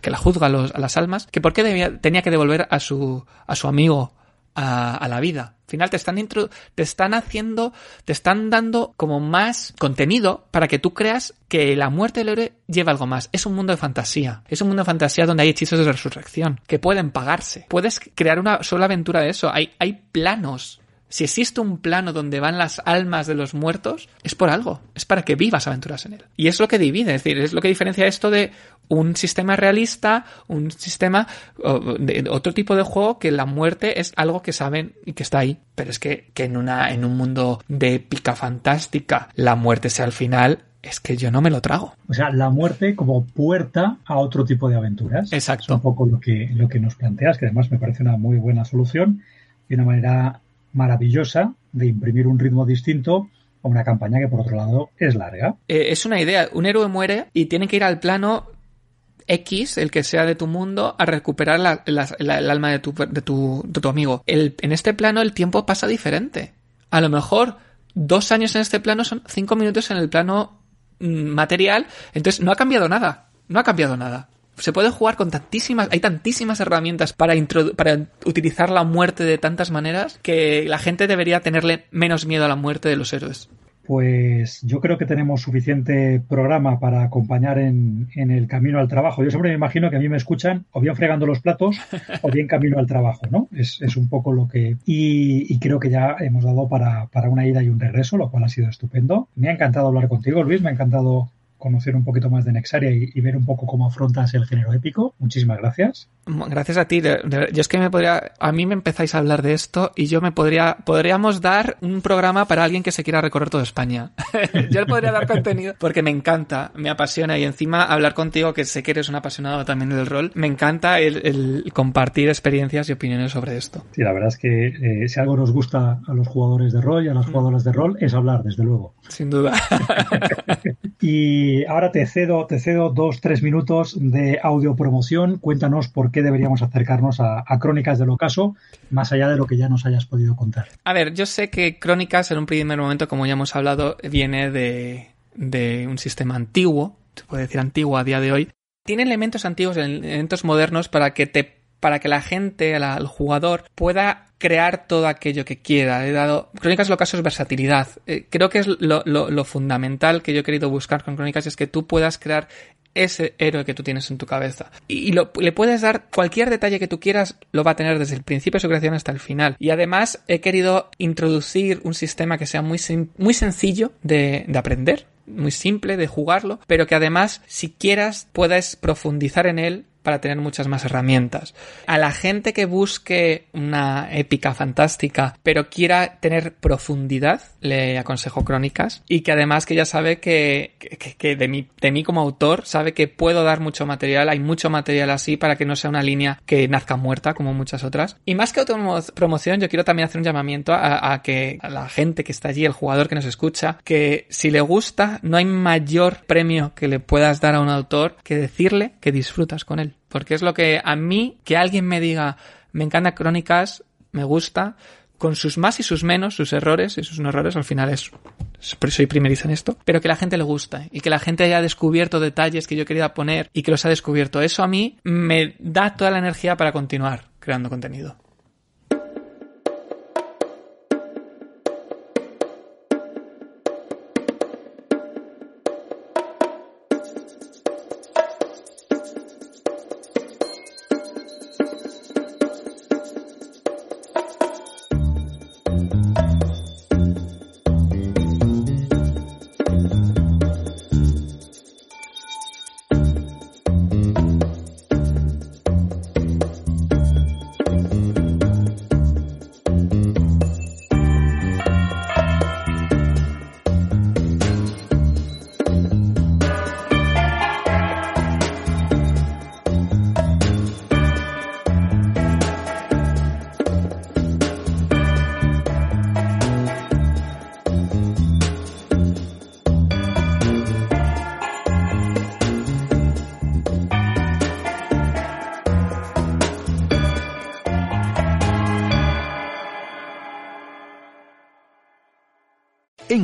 Speaker 2: que la juzga a, las almas, que por qué tenía que devolver a su, a su amigo a, la vida. Al final te están, te están haciendo, te están dando como más contenido para que tú creas que la muerte del héroe lleva algo más. Es un mundo de fantasía. Es un mundo de fantasía donde hay hechizos de resurrección que pueden pagarse. Puedes crear una sola aventura de eso. Hay, hay planos si existe un plano donde van las almas de los muertos, es por algo, es para que vivas aventuras en él. Y es lo que divide, es decir, es lo que diferencia esto de un sistema realista, un sistema de otro tipo de juego que la muerte es algo que saben y que está ahí. Pero es que, que en una, en un mundo de épica fantástica, la muerte sea al final, es que yo no me lo trago.
Speaker 1: O sea, la muerte como puerta a otro tipo de aventuras.
Speaker 2: Exacto. Es
Speaker 1: un poco lo que, lo que nos planteas, que además me parece una muy buena solución y una manera maravillosa de imprimir un ritmo distinto a una campaña que por otro lado es larga.
Speaker 2: Eh, es una idea, un héroe muere y tiene que ir al plano X, el que sea de tu mundo, a recuperar el alma de tu, amigo. En este plano el tiempo pasa diferente. A lo mejor dos años en este plano son cinco minutos en el plano mm, material, entonces no ha cambiado nada. No ha cambiado nada se puede jugar con tantísimas, hay tantísimas herramientas para, para utilizar la muerte de tantas maneras que la gente debería tenerle menos miedo a la muerte de los héroes.
Speaker 1: Pues yo creo que tenemos suficiente programa para acompañar en, el camino al trabajo. Yo siempre me imagino que a mí me escuchan o bien fregando los platos o bien camino al trabajo, ¿no? Es, un poco lo que... Y, creo que ya hemos dado para, para una ida y un regreso, lo cual ha sido estupendo. Me ha encantado hablar contigo, Luis, me ha encantado conocer un poquito más de Nexaria y, ver un poco cómo afrontas el género épico. Muchísimas gracias.
Speaker 2: Gracias a ti. Yo es que me podría, a mí me empezáis a hablar de esto y yo me podría, podríamos dar un programa para alguien que se quiera recorrer toda España. yo le podría dar contenido porque me encanta, me apasiona y encima hablar contigo, que sé que eres un apasionado también del rol, me encanta el, compartir experiencias y opiniones sobre esto.
Speaker 1: Sí, la verdad es que eh, si algo nos gusta a los jugadores de rol y a las mm. jugadoras de rol es hablar, desde luego.
Speaker 2: Sin duda.
Speaker 1: y ahora te cedo, te cedo dos, tres minutos de audio promoción. Cuéntanos por qué deberíamos acercarnos a, Crónicas del Ocaso, más allá de lo que ya nos hayas podido contar.
Speaker 2: A ver, yo sé que Crónicas en un primer momento, como ya hemos hablado, viene de, de un sistema antiguo, se puede decir antiguo a día de hoy. Tiene elementos antiguos, elementos modernos para que te para que la gente, el jugador, pueda crear todo aquello que quiera. He dado. Crónicas lo caso es versatilidad. Eh, creo que es lo, fundamental que yo he querido buscar con Crónicas es que tú puedas crear ese héroe que tú tienes en tu cabeza. Y, le puedes dar cualquier detalle que tú quieras, lo va a tener desde el principio de su creación hasta el final. Y además he querido introducir un sistema que sea muy, muy sencillo de, de aprender, muy simple de jugarlo, pero que además, si quieras, puedas profundizar en él para tener muchas más herramientas. A la gente que busque una épica fantástica, pero quiera tener profundidad, le aconsejo crónicas y que además que ya sabe que, que, de, mí, de mí como autor sabe que puedo dar mucho material, hay mucho material así para que no sea una línea que nazca muerta como muchas otras. Y más que autopromoción, yo quiero también hacer un llamamiento a, a que a la gente que está allí, el jugador que nos escucha, que si le gusta, no hay mayor premio que le puedas dar a un autor que decirle que disfrutas con él. Porque es lo que a mí, que alguien me diga, me encanta Crónicas, me gusta, con sus más y sus menos, sus errores y sus no errores, al final es, soy primeriza en esto, pero que la gente le gusta y que la gente haya descubierto detalles que yo quería poner y que los ha descubierto. Eso a mí me da toda la energía para continuar creando contenido.